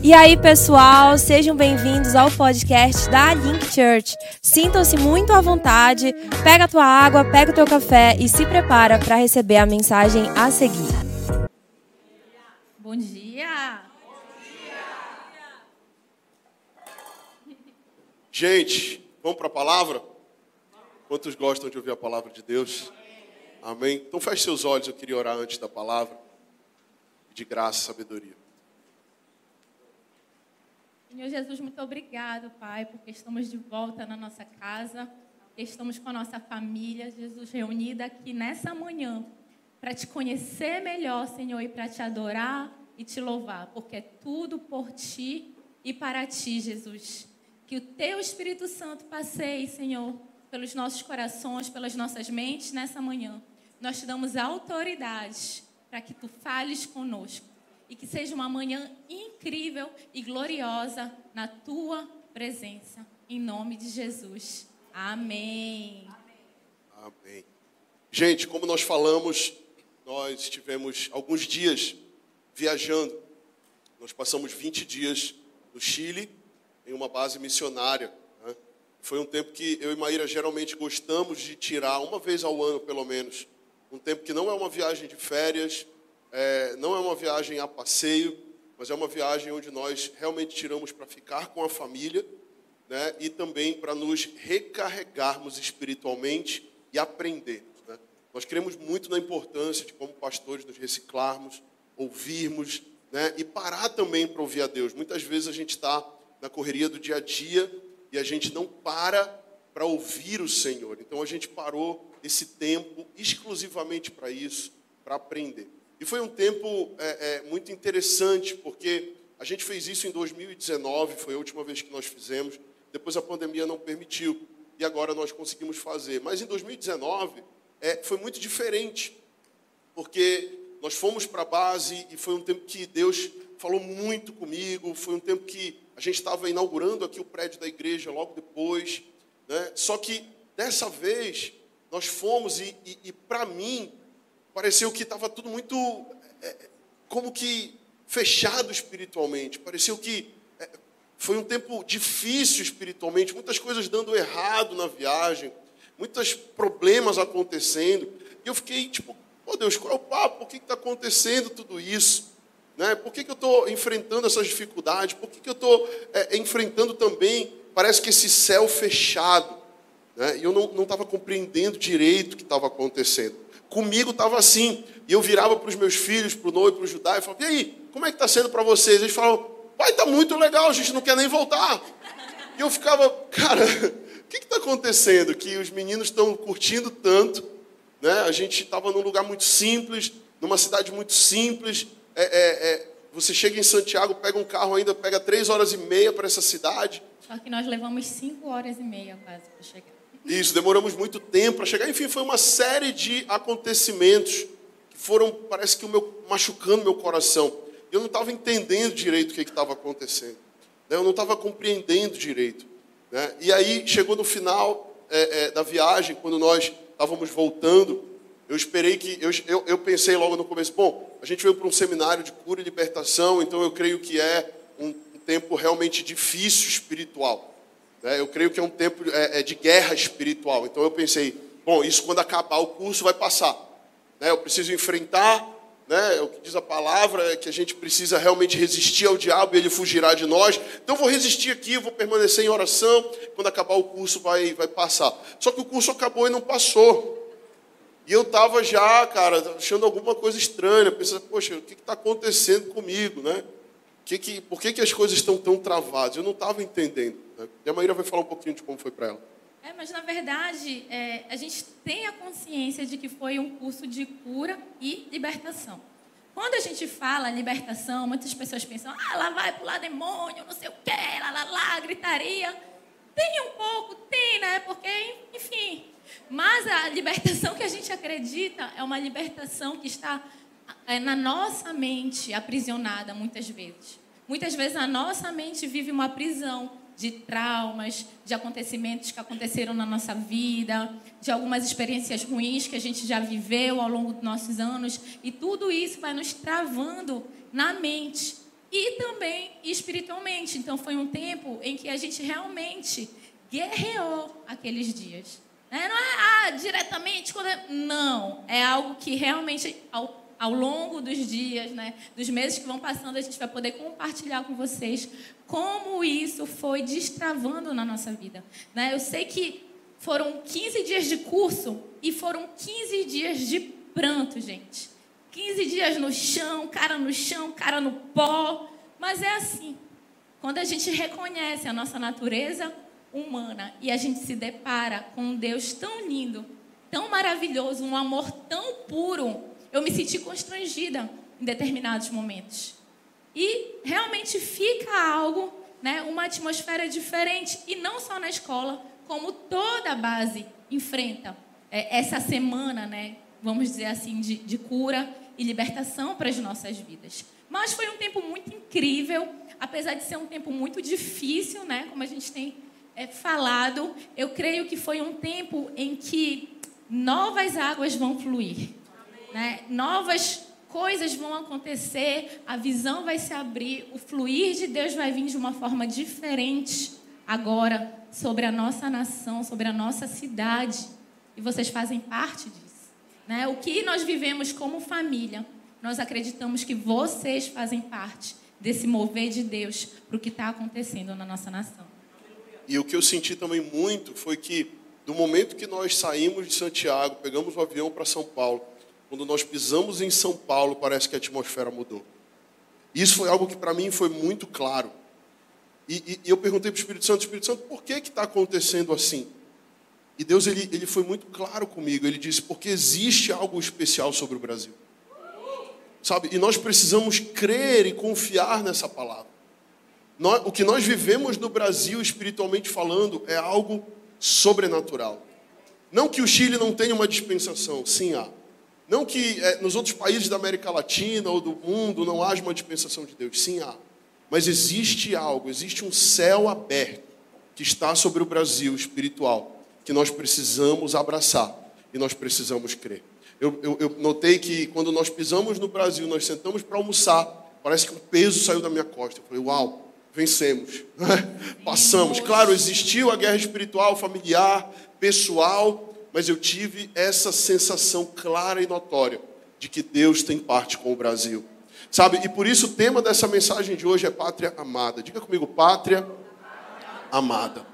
E aí, pessoal, sejam bem-vindos ao podcast da Link Church. Sintam-se muito à vontade, pega a tua água, pega o teu café e se prepara para receber a mensagem a seguir. Bom dia! Gente, vamos para a palavra? Quantos gostam de ouvir a palavra de Deus? Amém? Então feche seus olhos, eu queria orar antes da palavra. De graça e sabedoria. Senhor Jesus, muito obrigado, Pai, porque estamos de volta na nossa casa, estamos com a nossa família, Jesus, reunida aqui nessa manhã para te conhecer melhor, Senhor, e para te adorar e te louvar, porque é tudo por ti e para ti, Jesus. Que o teu Espírito Santo passeie, Senhor, pelos nossos corações, pelas nossas mentes nessa manhã. Nós te damos autoridade para que tu fales conosco e que seja uma manhã incrível e gloriosa na tua presença. Em nome de Jesus. Amém. Amém. Gente, como nós falamos, nós estivemos alguns dias viajando. Nós passamos 20 dias no Chile, em uma base missionária. Né? Foi um tempo que eu e Maíra geralmente gostamos de tirar, uma vez ao ano pelo menos. Um tempo que não é uma viagem de férias, é, não é uma viagem a passeio, mas é uma viagem onde nós realmente tiramos para ficar com a família né, e também para nos recarregarmos espiritualmente e aprender. Né? Nós cremos muito na importância de, como pastores, nos reciclarmos, ouvirmos né, e parar também para ouvir a Deus. Muitas vezes a gente está na correria do dia a dia e a gente não para para ouvir o Senhor. Então a gente parou esse tempo exclusivamente para isso, para aprender. E foi um tempo é, é, muito interessante, porque a gente fez isso em 2019, foi a última vez que nós fizemos. Depois a pandemia não permitiu, e agora nós conseguimos fazer. Mas em 2019 é, foi muito diferente, porque nós fomos para a base e foi um tempo que Deus falou muito comigo. Foi um tempo que a gente estava inaugurando aqui o prédio da igreja logo depois. Né? Só que dessa vez nós fomos e, e, e para mim pareceu que estava tudo muito é, como que fechado espiritualmente. Pareceu que é, foi um tempo difícil espiritualmente, muitas coisas dando errado na viagem, muitos problemas acontecendo. E eu fiquei tipo, oh Deus, qual é o papo? Por que está acontecendo tudo isso? Né? Por que, que eu estou enfrentando essas dificuldades? Por que, que eu estou é, enfrentando também, parece que esse céu fechado? Né? E eu não estava compreendendo direito o que estava acontecendo. Comigo estava assim. E eu virava para os meus filhos, para o noivo, para o Judá, e falava, e aí, como é que está sendo para vocês? Eles falavam, pai, está muito legal, a gente não quer nem voltar. E eu ficava, cara, o que está acontecendo? Que os meninos estão curtindo tanto, né? A gente estava num lugar muito simples, numa cidade muito simples. É, é, é, você chega em Santiago, pega um carro ainda, pega três horas e meia para essa cidade. Só que nós levamos cinco horas e meia quase para chegar. Isso, demoramos muito tempo para chegar. Enfim, foi uma série de acontecimentos que foram, parece que o meu, machucando meu coração. Eu não estava entendendo direito o que estava acontecendo. Né? Eu não estava compreendendo direito. Né? E aí, chegou no final é, é, da viagem, quando nós estávamos voltando, eu esperei que. Eu, eu, eu pensei logo no começo, bom, a gente veio para um seminário de cura e libertação, então eu creio que é um, um tempo realmente difícil espiritual. Né? Eu creio que é um tempo é, é, de guerra espiritual. Então eu pensei, bom, isso quando acabar o curso vai passar. Né? Eu preciso enfrentar, né? o que diz a palavra é que a gente precisa realmente resistir ao diabo e ele fugirá de nós. Então eu vou resistir aqui, vou permanecer em oração. Quando acabar o curso vai, vai passar. Só que o curso acabou e não passou. E eu estava já, cara, achando alguma coisa estranha, pensando, poxa, o que está acontecendo comigo, né? Que que, por que, que as coisas estão tão travadas? Eu não estava entendendo. E a Maíra vai falar um pouquinho de como foi para ela. É, mas na verdade, é, a gente tem a consciência de que foi um curso de cura e libertação. Quando a gente fala libertação, muitas pessoas pensam, ah, lá vai pular demônio, não sei o quê, lá, lá, lá, gritaria. Tem um pouco, tem, né? Porque, enfim. Mas a libertação que a gente acredita é uma libertação que está é, na nossa mente aprisionada, muitas vezes. Muitas vezes a nossa mente vive uma prisão de traumas, de acontecimentos que aconteceram na nossa vida, de algumas experiências ruins que a gente já viveu ao longo dos nossos anos, e tudo isso vai nos travando na mente. e também espiritualmente. Então foi um tempo em que a gente realmente guerreou aqueles dias. Né? Não é ah, diretamente quando é... não, é algo que realmente ao, longo dos dias, né, dos meses que vão passando, a gente vai poder compartilhar com vocês como isso foi destravando na nossa vida. Né? Eu sei que foram 15 dias de curso e foram 15 dias de pranto, gente. 15 dias no chão, cara no chão, cara no pó. Mas é assim. Quando a gente reconhece a nossa natureza humana e a gente se depara com um Deus tão lindo, tão maravilhoso, um amor tão puro, eu me senti constrangida em determinados momentos. E realmente fica algo, né, uma atmosfera diferente, e não só na escola, como toda a base enfrenta é, essa semana, né, vamos dizer assim, de, de cura e libertação para as nossas vidas. Mas foi um tempo muito incrível, apesar de ser um tempo muito difícil, né? Como a gente tem é, falado, eu creio que foi um tempo em que novas águas vão fluir, né? Novas coisas vão acontecer, a visão vai se abrir, o fluir de Deus vai vir de uma forma diferente agora sobre a nossa nação, sobre a nossa cidade. E vocês fazem parte disso. Né? O que nós vivemos como família, nós acreditamos que vocês fazem parte desse mover de Deus para o que está acontecendo na nossa nação. E o que eu senti também muito foi que, do momento que nós saímos de Santiago, pegamos o avião para São Paulo, quando nós pisamos em São Paulo, parece que a atmosfera mudou. Isso foi algo que para mim foi muito claro. E, e, e eu perguntei para o Espírito Santo, Espírito Santo, por que está acontecendo assim? E Deus ele, ele foi muito claro comigo. Ele disse: porque existe algo especial sobre o Brasil. Sabe? E nós precisamos crer e confiar nessa palavra. Nós, o que nós vivemos no Brasil, espiritualmente falando, é algo sobrenatural. Não que o Chile não tenha uma dispensação, sim há. Não que é, nos outros países da América Latina ou do mundo não haja uma dispensação de Deus, sim há. Mas existe algo, existe um céu aberto que está sobre o Brasil espiritual que nós precisamos abraçar e nós precisamos crer. Eu, eu, eu notei que quando nós pisamos no Brasil, nós sentamos para almoçar, parece que um peso saiu da minha costa. Eu falei, uau, vencemos, passamos. Claro, existiu a guerra espiritual, familiar, pessoal, mas eu tive essa sensação clara e notória de que Deus tem parte com o Brasil. Sabe? E por isso o tema dessa mensagem de hoje é pátria amada. Diga comigo, pátria amada.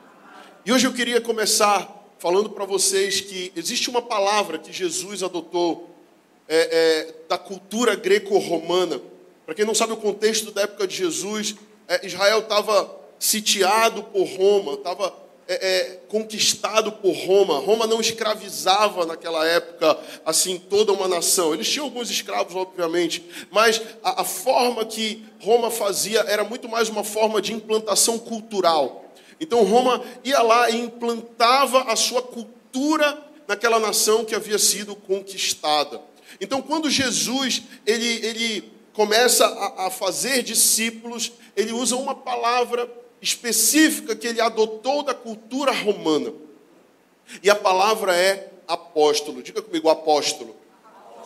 E hoje eu queria começar falando para vocês que existe uma palavra que Jesus adotou é, é, da cultura greco-romana. Para quem não sabe o contexto da época de Jesus, é, Israel estava sitiado por Roma, estava é, é, conquistado por Roma. Roma não escravizava naquela época assim toda uma nação. Eles tinham alguns escravos, obviamente, mas a, a forma que Roma fazia era muito mais uma forma de implantação cultural. Então Roma ia lá e implantava a sua cultura naquela nação que havia sido conquistada. Então quando Jesus ele, ele começa a, a fazer discípulos, ele usa uma palavra específica que ele adotou da cultura romana. E a palavra é apóstolo. Diga comigo, apóstolo.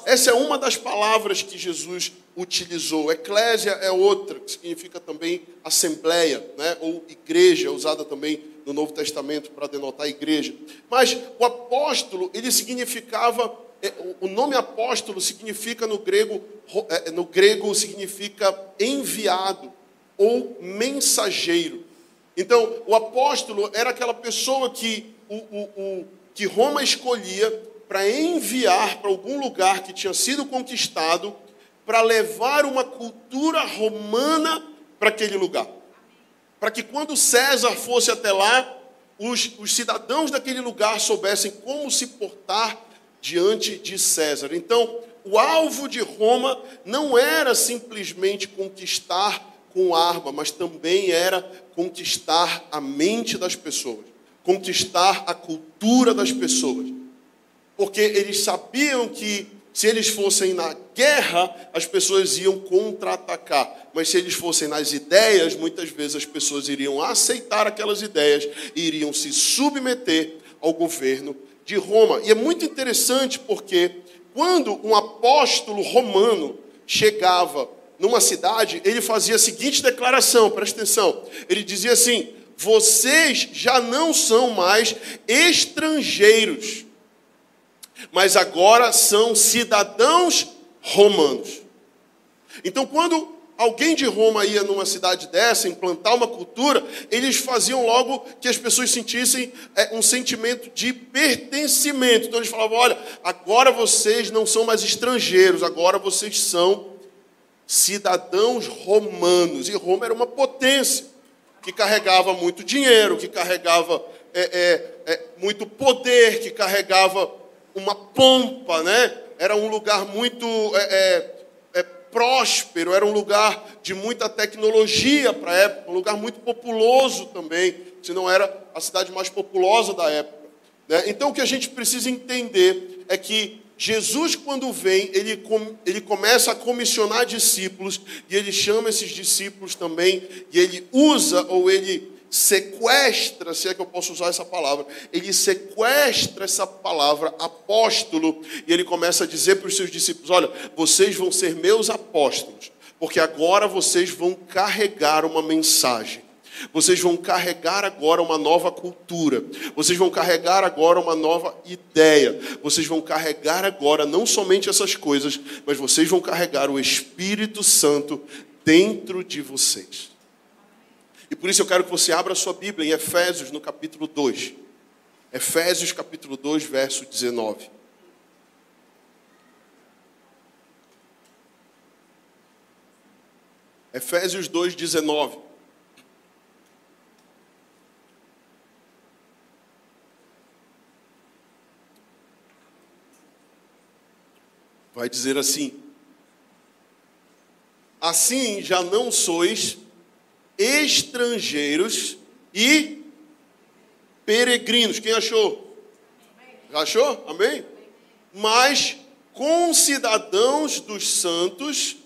Essa é uma das palavras que Jesus utilizou. Eclésia é outra, que significa também assembleia, né? ou igreja, usada também no Novo Testamento para denotar igreja. Mas o apóstolo, ele significava, é, o nome apóstolo significa no grego, é, no grego significa enviado ou mensageiro. Então, o apóstolo era aquela pessoa que, o, o, o que Roma escolhia para enviar para algum lugar que tinha sido conquistado para levar uma cultura romana para aquele lugar. Para que quando César fosse até lá, os, os cidadãos daquele lugar soubessem como se portar diante de César. Então, o alvo de Roma não era simplesmente conquistar com arma, mas também era conquistar a mente das pessoas, conquistar a cultura das pessoas. Porque eles sabiam que se eles fossem na guerra, as pessoas iam contra-atacar. Mas se eles fossem nas ideias, muitas vezes as pessoas iriam aceitar aquelas ideias e iriam se submeter ao governo de Roma. E é muito interessante porque quando um apóstolo romano chegava numa cidade, ele fazia a seguinte declaração, presta atenção. Ele dizia assim: vocês já não são mais estrangeiros, mas agora são cidadãos romanos. Então, quando alguém de Roma ia numa cidade dessa, implantar uma cultura, eles faziam logo que as pessoas sentissem é, um sentimento de pertencimento. Então eles falavam: olha, agora vocês não são mais estrangeiros, agora vocês são cidadãos romanos. E Roma era uma potência que carregava muito dinheiro, que carregava é, é, é muito poder, que carregava uma pompa, né? Era um lugar muito é, é, próspero, era um lugar de muita tecnologia para a época, um lugar muito populoso também, se não era a cidade mais populosa da época. Né? Então, o que a gente precisa entender é que Jesus, quando vem, ele, ele começa a comissionar discípulos, e ele chama esses discípulos também, e ele usa ou ele sequestra, se é que eu posso usar essa palavra, ele sequestra essa palavra apóstolo e ele começa a dizer para os seus discípulos: Olha, vocês vão ser meus apóstolos, porque agora vocês vão carregar uma mensagem. Vocês vão carregar agora uma nova cultura. Vocês vão carregar agora uma nova ideia. Vocês vão carregar agora não somente essas coisas, mas vocês vão carregar o Espírito Santo dentro de vocês. E por isso eu quero que você abra a sua Bíblia em Efésios, no capítulo 2. Efésios, capítulo 2, verso 19. Efésios 2, 19. Vai dizer assim: Assim já não sois estrangeiros e peregrinos. Quem achou? Achou? Amém? Mas concidadãos dos santos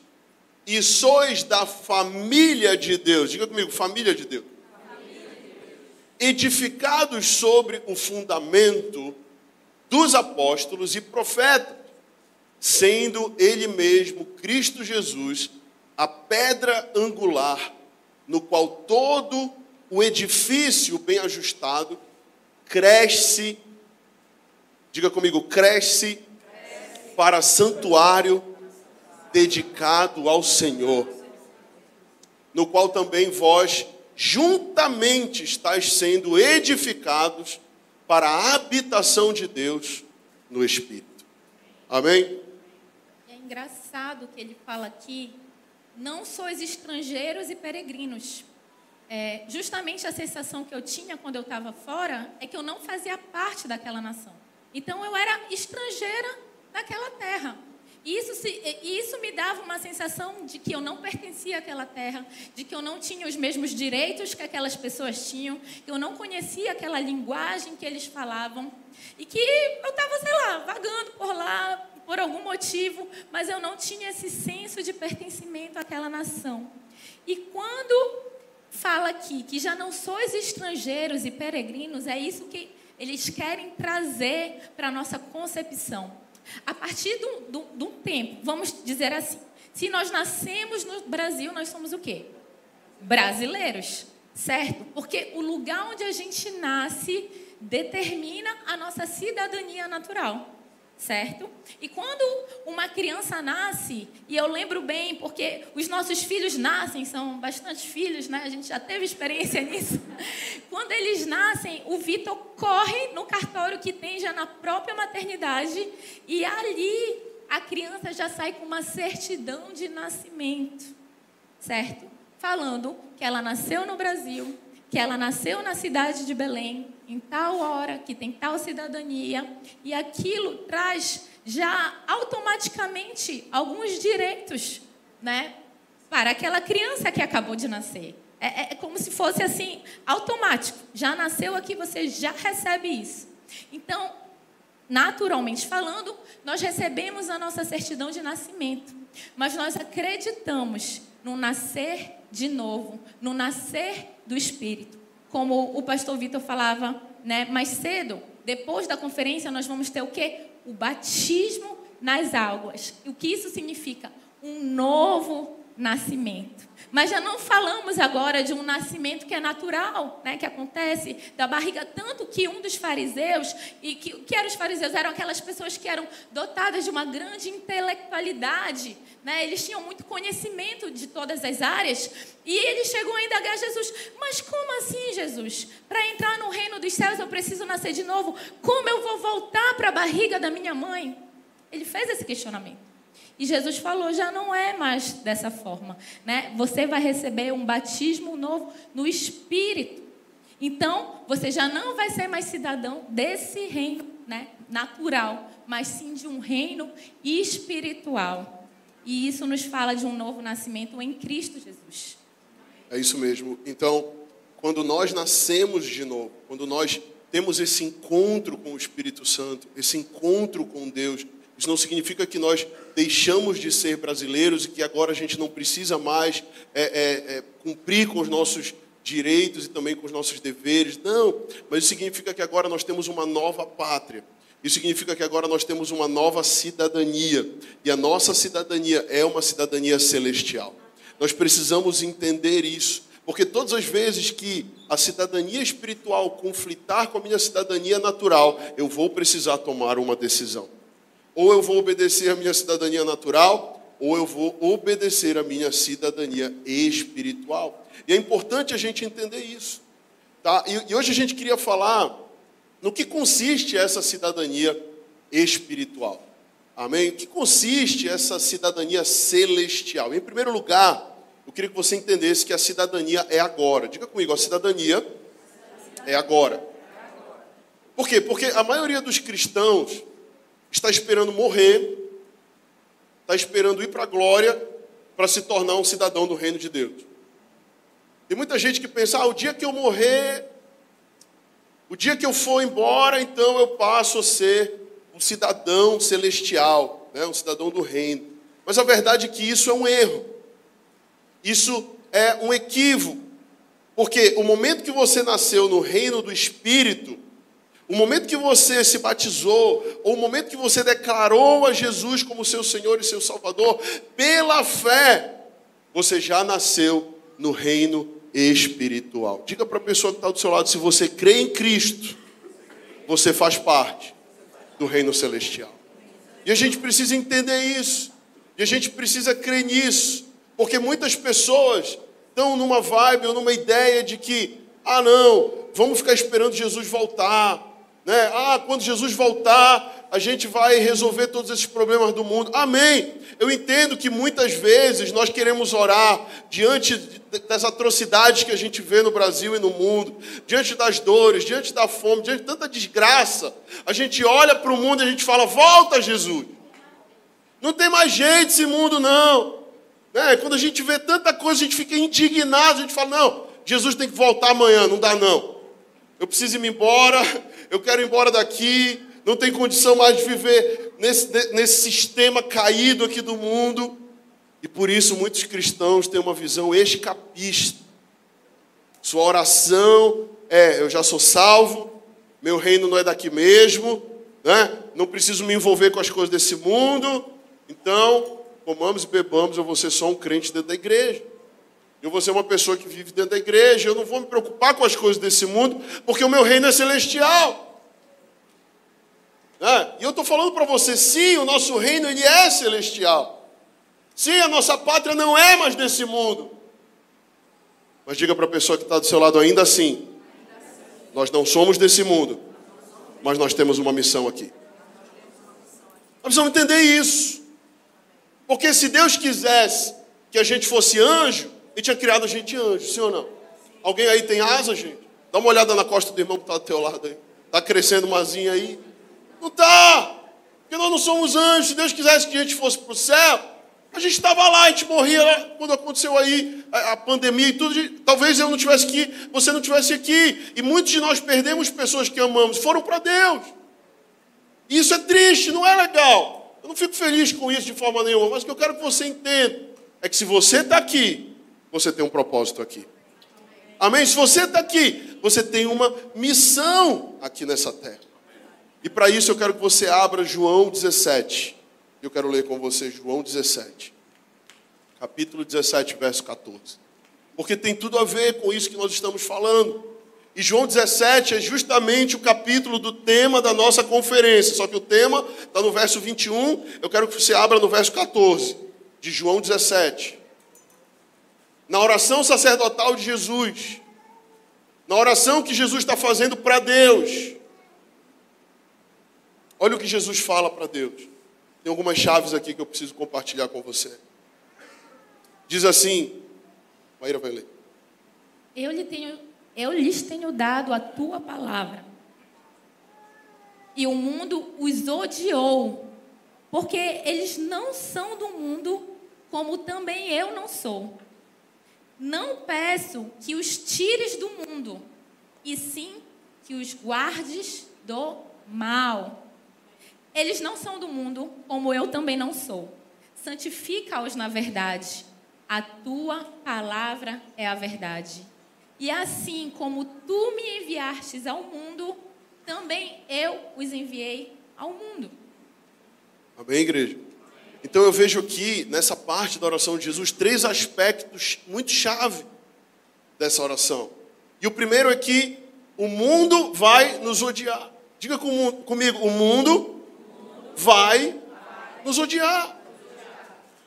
e sois da família de Deus. Diga comigo, família de Deus. Edificados sobre o fundamento dos apóstolos e profetas, sendo Ele mesmo, Cristo Jesus, a pedra angular no qual todo o edifício bem ajustado cresce, diga comigo, cresce, para santuário dedicado ao Senhor, no qual também vós juntamente estáis sendo edificados para a habitação de Deus no Espírito. Amém? Engraçado que ele fala aqui não sois estrangeiros e peregrinos. É, justamente a sensação que eu tinha quando eu estava fora é que eu não fazia parte daquela nação. Então eu era estrangeira naquela terra. E isso, se, isso me dava uma sensação de que eu não pertencia àquela terra, de que eu não tinha os mesmos direitos que aquelas pessoas tinham, que eu não conhecia aquela linguagem que eles falavam, e que eu estava, sei lá, vagando por lá, por algum motivo, mas eu não tinha esse senso de pertencimento àquela nação. E quando fala aqui que já não sois estrangeiros e peregrinos, é isso que eles querem trazer para a nossa concepção. A partir de um tempo, vamos dizer assim, se nós nascemos no Brasil, nós somos o quê? Brasileiros, certo? Porque o lugar onde a gente nasce determina a nossa cidadania natural certo? E quando uma criança nasce, e eu lembro bem, porque os nossos filhos nascem, são bastantes filhos, né? A gente já teve experiência nisso. Quando eles nascem, o Vitor corre no cartório que tem já na própria maternidade, e ali a criança já sai com uma certidão de nascimento, certo? Falando que ela nasceu no Brasil, que ela nasceu na cidade de Belém, em tal hora, que tem tal cidadania, e aquilo traz já automaticamente alguns direitos, né, para aquela criança que acabou de nascer. É, é, é como se fosse assim, automático. Já nasceu aqui, você já recebe isso. Então, naturalmente falando, nós recebemos a nossa certidão de nascimento, mas nós acreditamos no nascer de novo, no nascer do Espírito. Como o pastor Vitor falava né, mais cedo, depois da conferência nós vamos ter o quê? O batismo nas águas. E o que isso significa? Um novo nascimento. Mas já não falamos agora de um nascimento que é natural, né, que acontece da barriga. Tanto que um dos fariseus, e que, que eram os fariseus? Eram aquelas pessoas que eram dotadas de uma grande intelectualidade. Né? Eles tinham muito conhecimento de todas as áreas. E ele chegou a indagar Jesus: Mas como assim, Jesus? Para entrar no reino dos céus eu preciso nascer de novo? Como eu vou voltar para a barriga da minha mãe? Ele fez esse questionamento. E Jesus falou: já não é mais dessa forma. Né? Você vai receber um batismo novo no Espírito. Então, você já não vai ser mais cidadão desse reino né, natural, mas sim de um reino espiritual. E isso nos fala de um novo nascimento em Cristo Jesus. É isso mesmo. Então, quando nós nascemos de novo, quando nós temos esse encontro com o Espírito Santo, esse encontro com Deus, isso não significa que nós deixamos de ser brasileiros e que agora a gente não precisa mais é, é, é, cumprir com os nossos direitos e também com os nossos deveres. Não, mas isso significa que agora nós temos uma nova pátria. Isso significa que agora nós temos uma nova cidadania. E a nossa cidadania é uma cidadania celestial. Nós precisamos entender isso. Porque todas as vezes que a cidadania espiritual conflitar com a minha cidadania natural, eu vou precisar tomar uma decisão. Ou eu vou obedecer a minha cidadania natural, ou eu vou obedecer a minha cidadania espiritual. E é importante a gente entender isso. Tá? E, e hoje a gente queria falar no que consiste essa cidadania espiritual. Amém? O que consiste essa cidadania celestial? Em primeiro lugar, eu queria que você entendesse que a cidadania é agora. Diga comigo, a cidadania é agora. Por quê? Porque a maioria dos cristãos está esperando morrer, está esperando ir para a glória para se tornar um cidadão do reino de Deus. Tem muita gente que pensa: ah, o dia que eu morrer, o dia que eu for embora, então eu passo a ser um cidadão celestial, né, um cidadão do reino. Mas a verdade é que isso é um erro. Isso é um equívoco. Porque o momento que você nasceu no reino do Espírito, o momento que você se batizou, ou o momento que você declarou a Jesus como seu Senhor e seu Salvador, pela fé, você já nasceu no reino espiritual. Diga para a pessoa que está do seu lado: se você crê em Cristo, você faz parte do reino celestial. E a gente precisa entender isso, e a gente precisa crer nisso, porque muitas pessoas estão numa vibe ou numa ideia de que, ah, não, vamos ficar esperando Jesus voltar né? Ah, quando Jesus voltar, a gente vai resolver todos esses problemas do mundo. Amém. Eu entendo que muitas vezes nós queremos orar diante das atrocidades que a gente vê no Brasil e no mundo, diante das dores, diante da fome, diante de tanta desgraça. A gente olha para o mundo e a gente fala: Volta, Jesus. Não tem mais jeito esse mundo, não. Né? Quando a gente vê tanta coisa, a gente fica indignado. A gente fala: Não, Jesus tem que voltar amanhã. Não dá, não. Eu preciso ir embora eu quero ir embora daqui, não tem condição mais de viver nesse, nesse sistema caído aqui do mundo. E por isso muitos cristãos têm uma visão escapista. Sua oração é: eu já sou salvo, meu reino não é daqui mesmo, né? não preciso me envolver com as coisas desse mundo, então comamos e bebamos, eu vou ser só um crente dentro da igreja. Eu vou ser uma pessoa que vive dentro da igreja, eu não vou me preocupar com as coisas desse mundo, porque o meu reino é celestial. É, e eu estou falando para você, sim, o nosso reino ele é celestial. Sim, a nossa pátria não é mais desse mundo. Mas diga para a pessoa que está do seu lado ainda assim: nós não somos desse mundo, mas nós temos uma missão aqui. Nós precisamos entender isso. Porque se Deus quisesse que a gente fosse anjo, ele tinha criado a gente anjo, sim ou não? Alguém aí tem asa, gente? Dá uma olhada na costa do irmão que está do teu lado aí. Está crescendo uma asinha aí. Não está. Porque nós não somos anjos. Se Deus quisesse que a gente fosse para o céu, a gente estava lá, a gente morria lá quando aconteceu aí a, a pandemia e tudo. talvez eu não tivesse aqui, você não tivesse aqui. E muitos de nós perdemos pessoas que amamos, foram para Deus. E isso é triste, não é legal. Eu não fico feliz com isso de forma nenhuma, mas o que eu quero que você entenda é que se você está aqui, você tem um propósito aqui. Amém? Se você está aqui, você tem uma missão aqui nessa terra. E para isso eu quero que você abra João 17. Eu quero ler com você João 17. capítulo 17, verso 14. Porque tem tudo a ver com isso que nós estamos falando. E João 17 é justamente o capítulo do tema da nossa conferência. Só que o tema está no verso 21. Eu quero que você abra no verso 14 de João 17. Na oração sacerdotal de Jesus. Na oração que Jesus está fazendo para Deus. Olha o que Jesus fala para Deus. Tem algumas chaves aqui que eu preciso compartilhar com você. Diz assim, Maíra vai ler. Eu, lhe tenho, eu lhes tenho dado a tua palavra. E o mundo os odiou, porque eles não são do mundo, como também eu não sou. Não peço que os tires do mundo, e sim que os guardes do mal. Eles não são do mundo, como eu também não sou. Santifica-os na verdade. A tua palavra é a verdade. E assim como tu me enviastes ao mundo, também eu os enviei ao mundo. Amém, igreja? Então eu vejo aqui, nessa parte da oração de Jesus, três aspectos muito chave dessa oração. E o primeiro é que o mundo vai nos odiar. Diga comigo, o mundo vai nos odiar.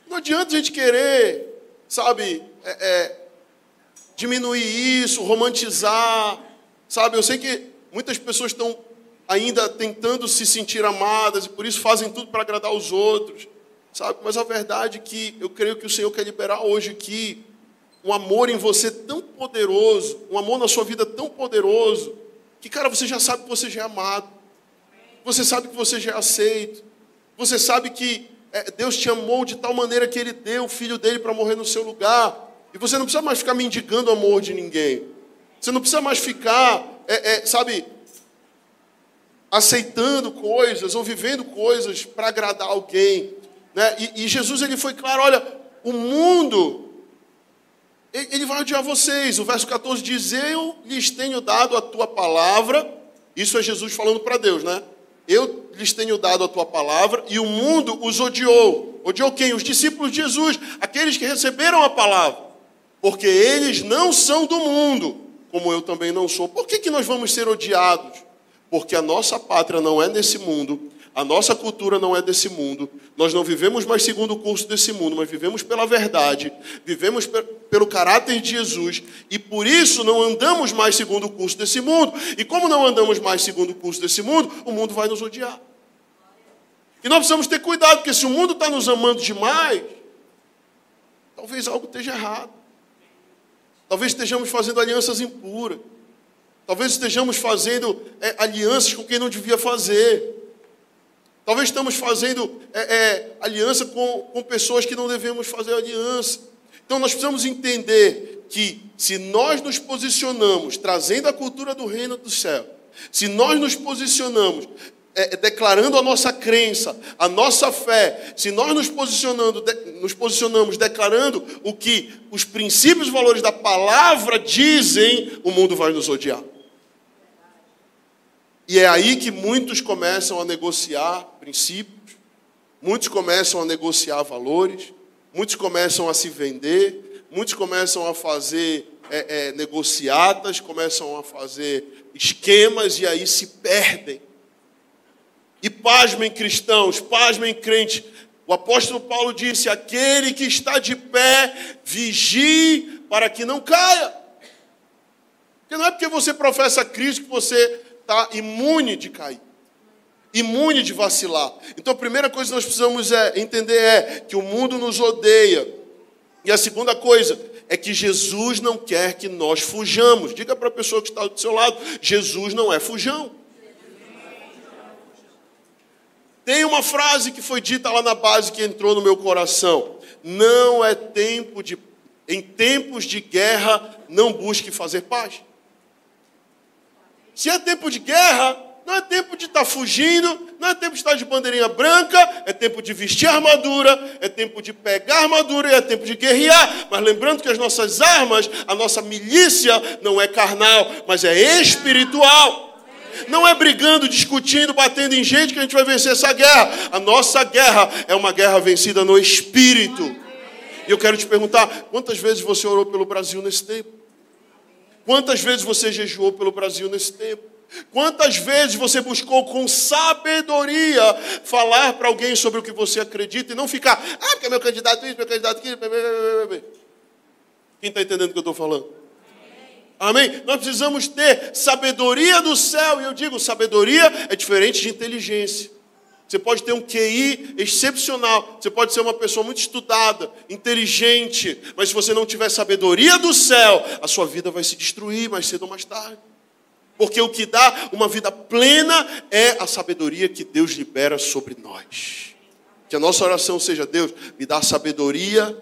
Não adianta a gente querer, sabe, é, é, diminuir isso, romantizar, sabe? Eu sei que muitas pessoas estão ainda tentando se sentir amadas e por isso fazem tudo para agradar os outros, sabe? Mas a verdade é que eu creio que o Senhor quer liberar hoje aqui um amor em você tão poderoso, um amor na sua vida tão poderoso, que, cara, você já sabe que você já é amado. Você sabe que você já é aceito. Você sabe que é, Deus te amou de tal maneira que Ele deu o filho dele para morrer no seu lugar. E você não precisa mais ficar mendigando o amor de ninguém. Você não precisa mais ficar, é, é, sabe, aceitando coisas ou vivendo coisas para agradar alguém. Né? E, e, Jesus ele foi claro: olha, o mundo, ele vai odiar vocês. O verso 14 diz: Eu lhes tenho dado a tua palavra. Isso é Jesus falando para Deus, né? Eu lhes tenho dado a tua palavra e o mundo os odiou. Odiou quem? Os discípulos de Jesus, aqueles que receberam a palavra. Porque eles não são do mundo, como eu também não sou. Por que, que nós vamos ser odiados? Porque a nossa pátria não é nesse mundo, a nossa cultura não é desse mundo. Nós não vivemos mais segundo o curso desse mundo, mas vivemos pela verdade, vivemos pelo caráter de Jesus e por isso não andamos mais segundo o curso desse mundo. E como não andamos mais segundo o curso desse mundo, o mundo vai nos odiar. E nós precisamos ter cuidado, porque se o mundo está nos amando demais, talvez algo esteja errado. Talvez estejamos fazendo alianças impuras. Talvez estejamos fazendo é, alianças com quem não devia fazer. Talvez estamos fazendo é, é, aliança com, com pessoas que não devemos fazer aliança. Então nós precisamos entender que se nós nos posicionamos trazendo a cultura do reino do céu, se nós nos posicionamos é, declarando a nossa crença, a nossa fé, se nós nos, posicionando, de, nos posicionamos declarando o que os princípios e valores da palavra dizem, o mundo vai nos odiar. E é aí que muitos começam a negociar princípios, muitos começam a negociar valores, muitos começam a se vender, muitos começam a fazer é, é, negociatas, começam a fazer esquemas e aí se perdem. E pasmem cristãos, pasmem crentes. O apóstolo Paulo disse: aquele que está de pé, vigie para que não caia. Porque não é porque você professa Cristo que você está imune de cair, imune de vacilar. Então a primeira coisa que nós precisamos é, entender é que o mundo nos odeia. E a segunda coisa é que Jesus não quer que nós fujamos. Diga para a pessoa que está do seu lado: Jesus não é fujão. Tem uma frase que foi dita lá na base que entrou no meu coração. Não é tempo de. Em tempos de guerra, não busque fazer paz. Se é tempo de guerra, não é tempo de estar tá fugindo, não é tempo de estar de bandeirinha branca, é tempo de vestir armadura, é tempo de pegar armadura e é tempo de guerrear. Mas lembrando que as nossas armas, a nossa milícia não é carnal, mas é espiritual. Não é brigando, discutindo, batendo em gente que a gente vai vencer essa guerra. A nossa guerra é uma guerra vencida no espírito. E eu quero te perguntar: quantas vezes você orou pelo Brasil nesse tempo? Quantas vezes você jejuou pelo Brasil nesse tempo? Quantas vezes você buscou com sabedoria falar para alguém sobre o que você acredita e não ficar, ah, porque é meu candidato isso, meu candidato aquilo. Quem está entendendo o que eu estou falando? Amém? Nós precisamos ter sabedoria do céu, e eu digo, sabedoria é diferente de inteligência. Você pode ter um QI excepcional, você pode ser uma pessoa muito estudada, inteligente, mas se você não tiver sabedoria do céu, a sua vida vai se destruir mais cedo ou mais tarde. Porque o que dá uma vida plena é a sabedoria que Deus libera sobre nós. Que a nossa oração seja: Deus, me dá sabedoria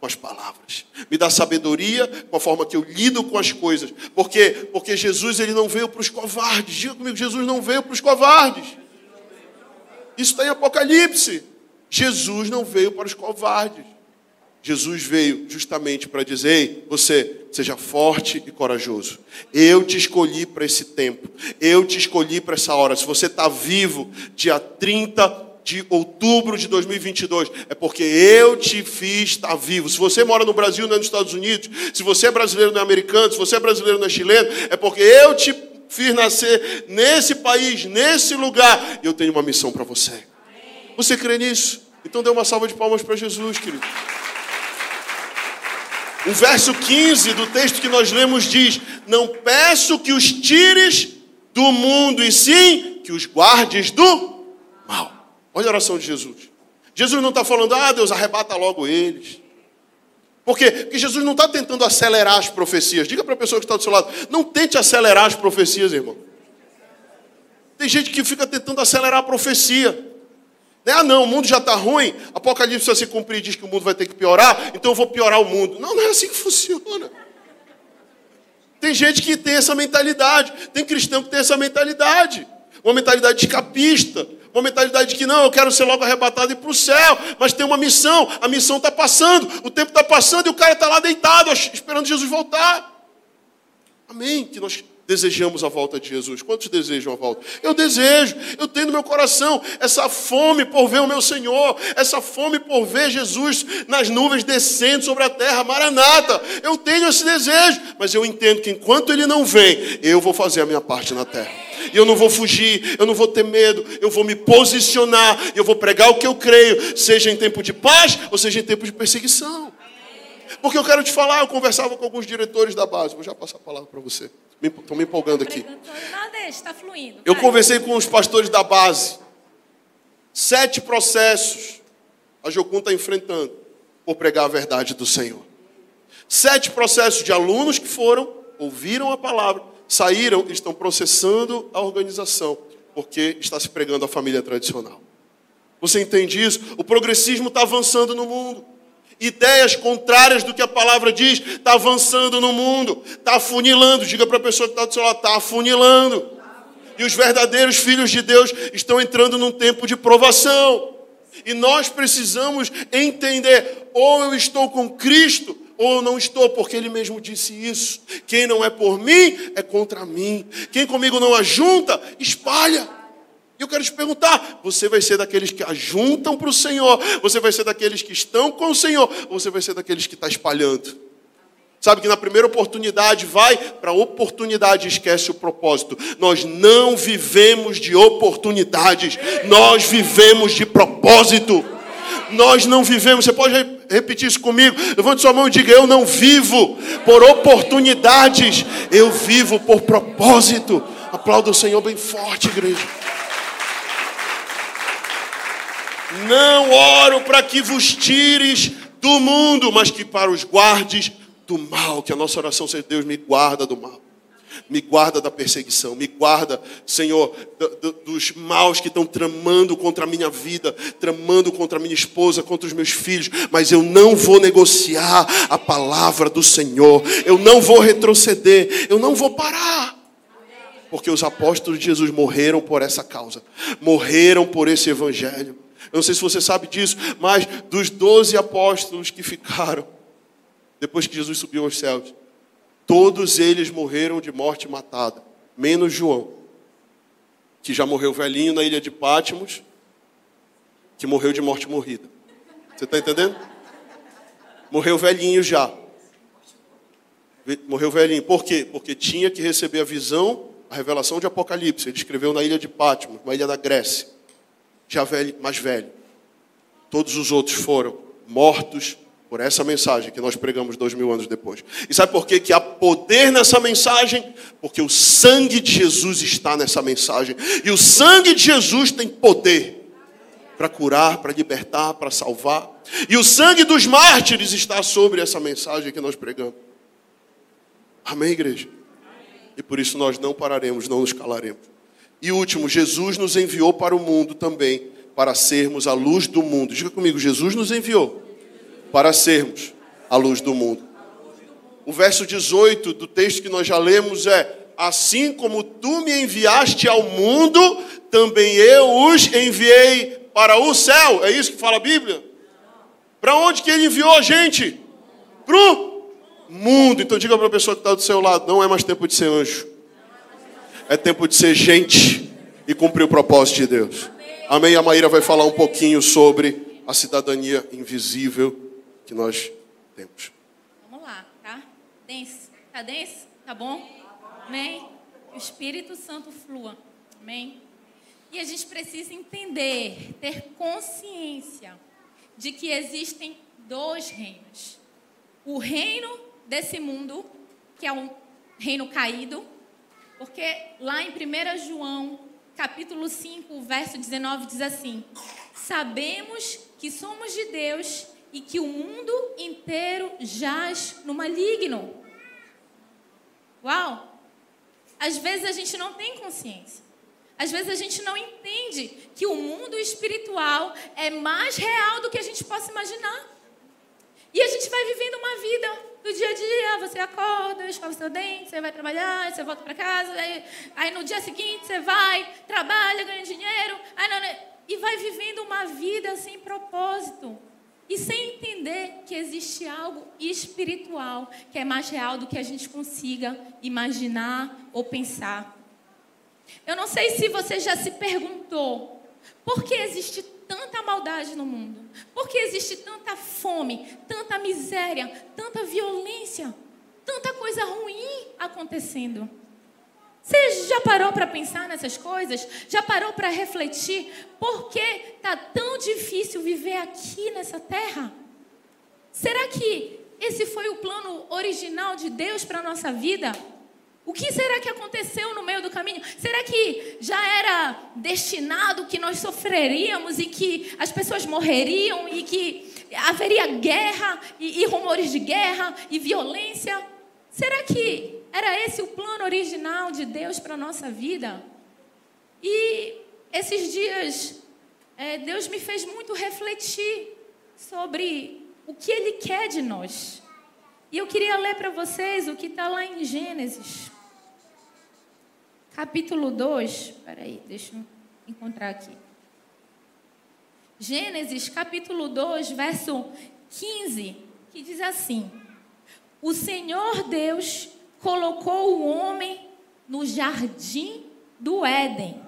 com as palavras. Me dá sabedoria com a forma que eu lido com as coisas. Porque porque Jesus ele não veio para os covardes. Diga comigo, Jesus não veio para os covardes. Isso está em Apocalipse. Jesus não veio para os covardes. Jesus veio justamente para dizer: Ei, você seja forte e corajoso. Eu te escolhi para esse tempo. Eu te escolhi para essa hora. Se você está vivo, dia 30 de outubro de 2022, é porque eu te fiz estar vivo. Se você mora no Brasil, não é nos Estados Unidos, se você é brasileiro, não é americano, se você é brasileiro, não é chileno, é porque eu te fiz nascer nesse país, nesse lugar, e eu tenho uma missão para você. Você crê nisso? Então dê uma salva de palmas para Jesus, querido. O verso 15 do texto que nós lemos diz: Não peço que os tires do mundo, e sim que os guardes do mal. Olha a oração de Jesus. Jesus não está falando, ah, Deus, arrebata logo eles. Por quê? Porque Jesus não está tentando acelerar as profecias. Diga para a pessoa que está do seu lado, não tente acelerar as profecias, irmão. Tem gente que fica tentando acelerar a profecia. Ah, não, o mundo já está ruim, Apocalipse vai se cumprir e diz que o mundo vai ter que piorar, então eu vou piorar o mundo. Não, não é assim que funciona. Tem gente que tem essa mentalidade, tem cristão que tem essa mentalidade, uma mentalidade escapista, uma mentalidade de que não, eu quero ser logo arrebatado e ir para o céu, mas tem uma missão, a missão está passando, o tempo está passando e o cara está lá deitado, esperando Jesus voltar. Amém? Que nós desejamos a volta de Jesus. Quantos desejam a volta? Eu desejo, eu tenho no meu coração essa fome por ver o meu Senhor, essa fome por ver Jesus nas nuvens descendo sobre a terra, maranata. Eu tenho esse desejo, mas eu entendo que enquanto ele não vem, eu vou fazer a minha parte na terra. E eu não vou fugir, eu não vou ter medo, eu vou me posicionar, eu vou pregar o que eu creio, seja em tempo de paz ou seja em tempo de perseguição. Porque eu quero te falar, eu conversava com alguns diretores da base, vou já passar a palavra para você. Estou me empolgando aqui. Fluindo. Eu conversei com os pastores da base. Sete processos a Jocum está enfrentando por pregar a verdade do Senhor. Sete processos de alunos que foram, ouviram a palavra, saíram e estão processando a organização, porque está se pregando a família tradicional. Você entende isso? O progressismo está avançando no mundo. Ideias contrárias do que a palavra diz, está avançando no mundo, está afunilando. Diga para a pessoa que está do seu lado, está afunilando. E os verdadeiros filhos de Deus estão entrando num tempo de provação. E nós precisamos entender: ou eu estou com Cristo, ou não estou, porque Ele mesmo disse isso. Quem não é por mim, é contra mim. Quem comigo não ajunta, espalha. E eu quero te perguntar: você vai ser daqueles que ajuntam para o Senhor? Você vai ser daqueles que estão com o Senhor? Ou você vai ser daqueles que está espalhando? Sabe que na primeira oportunidade vai para a oportunidade esquece o propósito. Nós não vivemos de oportunidades, nós vivemos de propósito. Nós não vivemos, você pode repetir isso comigo? Levante sua mão e diga: Eu não vivo por oportunidades, eu vivo por propósito. Aplauda o Senhor bem forte, igreja. Não oro para que vos tires do mundo, mas que para os guardes do mal, que a nossa oração seja: Deus me guarda do mal. Me guarda da perseguição, me guarda, Senhor, dos maus que estão tramando contra a minha vida, tramando contra a minha esposa, contra os meus filhos, mas eu não vou negociar a palavra do Senhor, eu não vou retroceder, eu não vou parar. Porque os apóstolos de Jesus morreram por essa causa, morreram por esse evangelho. Eu não sei se você sabe disso, mas dos doze apóstolos que ficaram, depois que Jesus subiu aos céus. Todos eles morreram de morte matada, menos João, que já morreu velhinho na ilha de Pátimos, que morreu de morte morrida. Você está entendendo? Morreu velhinho já. Morreu velhinho. Por quê? Porque tinha que receber a visão, a revelação de Apocalipse. Ele escreveu na ilha de Patmos, uma ilha da Grécia. Já velho, mais velho. Todos os outros foram mortos por essa mensagem que nós pregamos dois mil anos depois. E sabe por quê? que há poder nessa mensagem? Porque o sangue de Jesus está nessa mensagem. E o sangue de Jesus tem poder para curar, para libertar, para salvar. E o sangue dos mártires está sobre essa mensagem que nós pregamos. Amém, igreja? E por isso nós não pararemos, não nos calaremos. E último, Jesus nos enviou para o mundo também, para sermos a luz do mundo. Diga comigo, Jesus nos enviou para sermos a luz do mundo. O verso 18 do texto que nós já lemos é: Assim como tu me enviaste ao mundo, também eu os enviei para o céu. É isso que fala a Bíblia? Para onde que ele enviou a gente? Para o mundo. Então diga para a pessoa que está do seu lado: não é mais tempo de ser anjo, é tempo de ser gente e cumprir o propósito de Deus. Amém? A Maíra vai falar um pouquinho sobre a cidadania invisível que nós temos. Vamos lá, tá? Dense. Tá dense? Tá bom? Amém? O Espírito Santo flua. Amém? E a gente precisa entender, ter consciência de que existem dois reinos. O reino desse mundo, que é um reino caído, porque lá em 1 João, capítulo 5, verso 19, diz assim: Sabemos que somos de Deus e que o mundo inteiro jaz no maligno. Uau! Às vezes a gente não tem consciência. Às vezes a gente não entende que o mundo espiritual é mais real do que a gente possa imaginar. E a gente vai vivendo uma vida do dia a dia. Você acorda, escova seu dente, você vai trabalhar, você volta para casa. Aí, aí, no dia seguinte você vai, trabalha, ganha dinheiro. Aí, não, e vai vivendo uma vida sem propósito. E sem entender que existe algo espiritual que é mais real do que a gente consiga imaginar ou pensar. Eu não sei se você já se perguntou por que existe tanta maldade no mundo? Por que existe tanta fome, tanta miséria, tanta violência, tanta coisa ruim acontecendo? Você já parou para pensar nessas coisas? Já parou para refletir por que está tão difícil viver aqui nessa terra? Será que esse foi o plano original de Deus para a nossa vida? O que será que aconteceu no meio do caminho? Será que já era destinado que nós sofreríamos e que as pessoas morreriam e que haveria guerra e, e rumores de guerra e violência? Será que era esse o plano original de Deus para a nossa vida? E esses dias, é, Deus me fez muito refletir sobre o que Ele quer de nós. E eu queria ler para vocês o que está lá em Gênesis, capítulo 2. Espera aí, deixa eu encontrar aqui. Gênesis, capítulo 2, verso 15, que diz assim: O Senhor Deus colocou o homem no jardim do Éden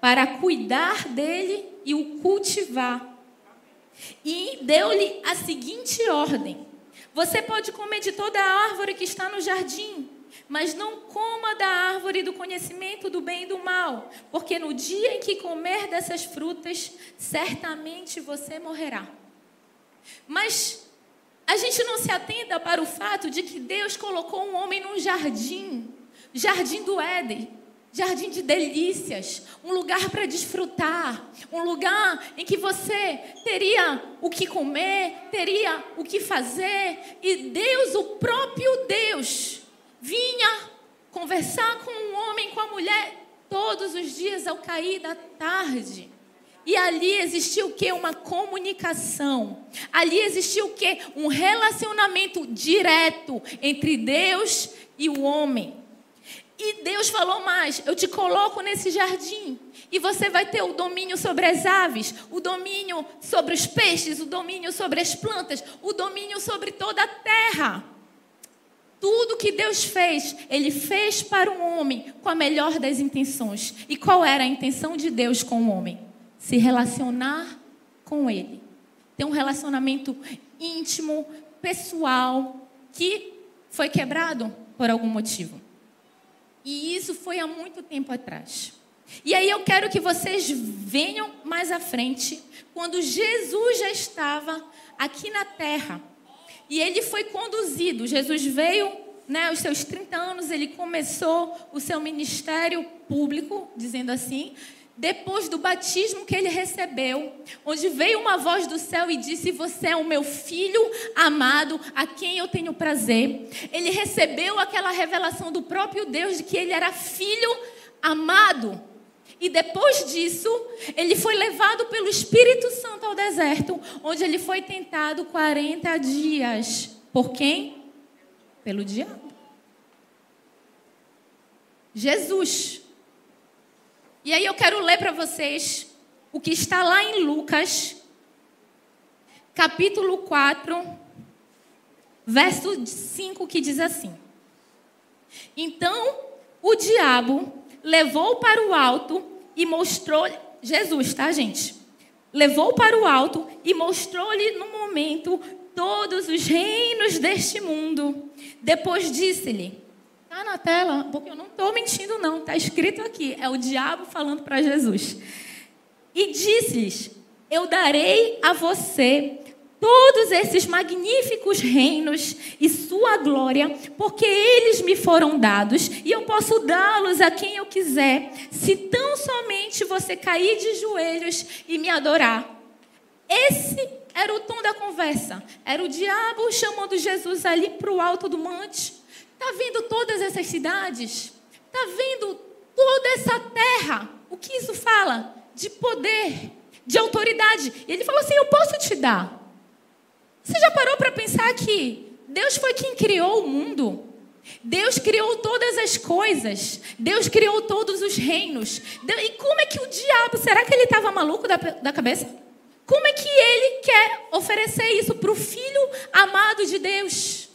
para cuidar dele e o cultivar. E deu-lhe a seguinte ordem: Você pode comer de toda a árvore que está no jardim, mas não coma da árvore do conhecimento do bem e do mal, porque no dia em que comer dessas frutas, certamente você morrerá. Mas a gente não se atenta para o fato de que Deus colocou um homem num jardim, jardim do Éden, jardim de delícias, um lugar para desfrutar, um lugar em que você teria o que comer, teria o que fazer, e Deus, o próprio Deus, vinha conversar com o um homem, com a mulher, todos os dias ao cair da tarde. E ali existiu o que? Uma comunicação. Ali existiu o que? Um relacionamento direto entre Deus e o homem. E Deus falou mais: eu te coloco nesse jardim. E você vai ter o domínio sobre as aves, o domínio sobre os peixes, o domínio sobre as plantas, o domínio sobre toda a terra. Tudo que Deus fez, Ele fez para o homem com a melhor das intenções. E qual era a intenção de Deus com o homem? Se relacionar com Ele, ter um relacionamento íntimo, pessoal, que foi quebrado por algum motivo. E isso foi há muito tempo atrás. E aí eu quero que vocês venham mais à frente, quando Jesus já estava aqui na terra. E ele foi conduzido. Jesus veio, né, aos seus 30 anos, ele começou o seu ministério público, dizendo assim, depois do batismo que ele recebeu, onde veio uma voz do céu e disse: Você é o meu filho amado, a quem eu tenho prazer. Ele recebeu aquela revelação do próprio Deus de que ele era filho amado. E depois disso, ele foi levado pelo Espírito Santo ao deserto, onde ele foi tentado 40 dias. Por quem? Pelo diabo. Jesus. E aí eu quero ler para vocês o que está lá em Lucas, capítulo 4, verso 5, que diz assim: Então o diabo levou para o alto e mostrou Jesus, tá, gente? Levou para o alto e mostrou-lhe no momento todos os reinos deste mundo. Depois disse-lhe: Tá na tela, porque eu não estou mentindo, não. Está escrito aqui. É o diabo falando para Jesus. E disse-lhes: Eu darei a você todos esses magníficos reinos e sua glória, porque eles me foram dados e eu posso dá-los a quem eu quiser, se tão somente você cair de joelhos e me adorar. Esse era o tom da conversa. Era o diabo chamando Jesus ali para o alto do monte. Está vendo todas essas cidades? Está vendo toda essa terra? O que isso fala? De poder, de autoridade. E ele falou assim: Eu posso te dar. Você já parou para pensar que Deus foi quem criou o mundo? Deus criou todas as coisas. Deus criou todos os reinos. E como é que o diabo, será que ele estava maluco da, da cabeça? Como é que ele quer oferecer isso para o filho amado de Deus?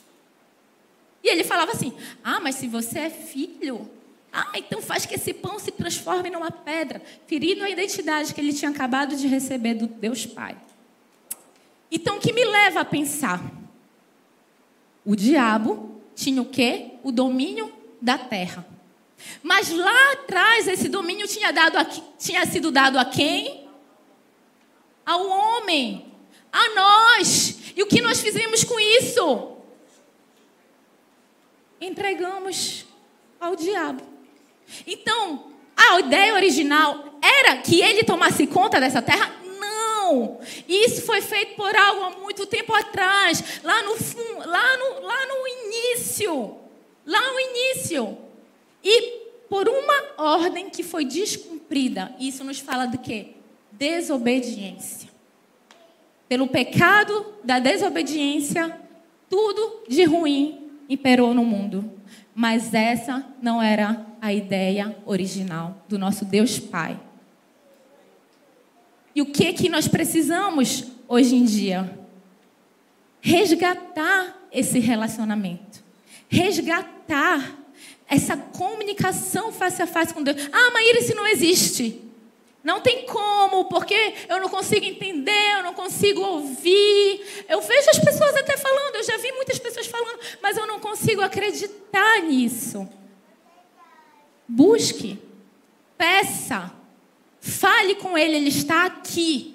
E ele falava assim: Ah, mas se você é filho, ah, então faz que esse pão se transforme numa pedra, ferindo a identidade que ele tinha acabado de receber do Deus Pai. Então, o que me leva a pensar? O diabo tinha o quê? O domínio da terra. Mas lá atrás, esse domínio tinha, dado a, tinha sido dado a quem? Ao homem, a nós. E o que nós fizemos com isso? Entregamos ao diabo. Então, a ideia original era que ele tomasse conta dessa terra? Não! Isso foi feito por algo há muito tempo atrás, lá no, lá no, lá no início. Lá no início. E por uma ordem que foi descumprida. Isso nos fala do quê? Desobediência. Pelo pecado da desobediência, tudo de ruim imperou no mundo. Mas essa não era a ideia original do nosso Deus Pai. E o que que nós precisamos hoje em dia? Resgatar esse relacionamento. Resgatar essa comunicação face a face com Deus. Ah, Maíra, isso não existe. Não tem como, porque eu não consigo entender, eu não consigo ouvir. Eu vejo as pessoas até falando, eu já vi muitas pessoas falando, mas eu não consigo acreditar nisso. Busque, peça, Fale com ele, ele está aqui.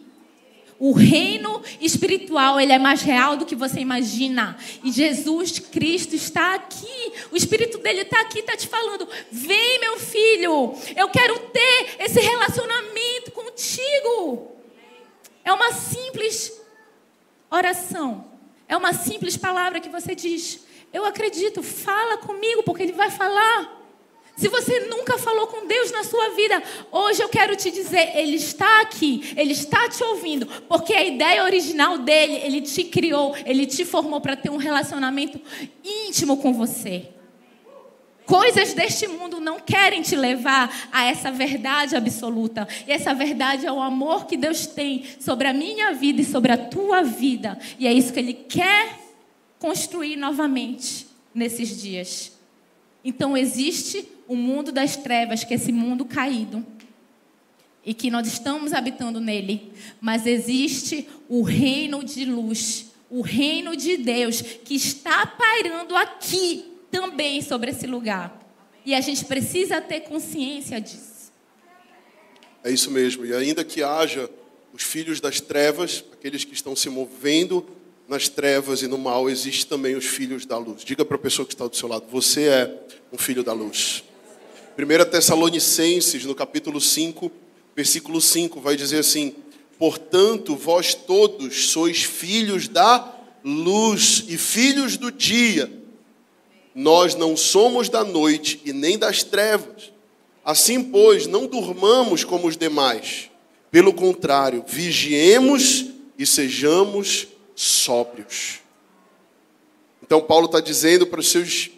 O reino espiritual, ele é mais real do que você imagina. E Jesus Cristo está aqui. O espírito dele está aqui, está te falando: "Vem, meu filho. Eu quero ter esse relacionamento contigo." É uma simples oração. É uma simples palavra que você diz: "Eu acredito, fala comigo, porque ele vai falar." Se você nunca falou com Deus na sua vida, hoje eu quero te dizer, Ele está aqui, Ele está te ouvindo, porque a ideia original dele, Ele te criou, Ele te formou para ter um relacionamento íntimo com você. Coisas deste mundo não querem te levar a essa verdade absoluta. E essa verdade é o amor que Deus tem sobre a minha vida e sobre a tua vida. E é isso que Ele quer construir novamente nesses dias. Então existe o mundo das trevas, que é esse mundo caído, e que nós estamos habitando nele, mas existe o reino de luz, o reino de Deus que está pairando aqui também sobre esse lugar. E a gente precisa ter consciência disso. É isso mesmo. E ainda que haja os filhos das trevas, aqueles que estão se movendo nas trevas e no mal, existe também os filhos da luz. Diga para a pessoa que está do seu lado: você é um filho da luz. 1 Tessalonicenses, no capítulo 5, versículo 5, vai dizer assim: Portanto, vós todos sois filhos da luz e filhos do dia. Nós não somos da noite e nem das trevas. Assim, pois, não durmamos como os demais. Pelo contrário, vigiemos e sejamos sóbrios. Então, Paulo está dizendo para, os seus,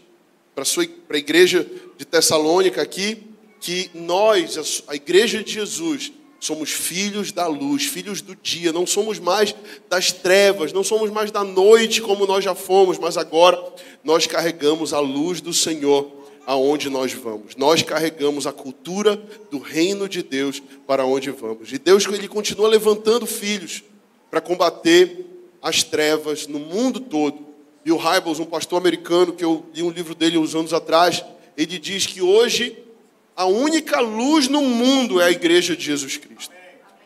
para, a igreja de Tessalônica aqui que nós, a igreja de Jesus, somos filhos da luz, filhos do dia, não somos mais das trevas, não somos mais da noite como nós já fomos, mas agora nós carregamos a luz do Senhor aonde nós vamos. Nós carregamos a cultura do reino de Deus para onde vamos. E Deus ele continua levantando filhos para combater as trevas no mundo todo. Bill Hybels, um pastor americano que eu li um livro dele uns anos atrás, ele diz que hoje a única luz no mundo é a igreja de Jesus Cristo.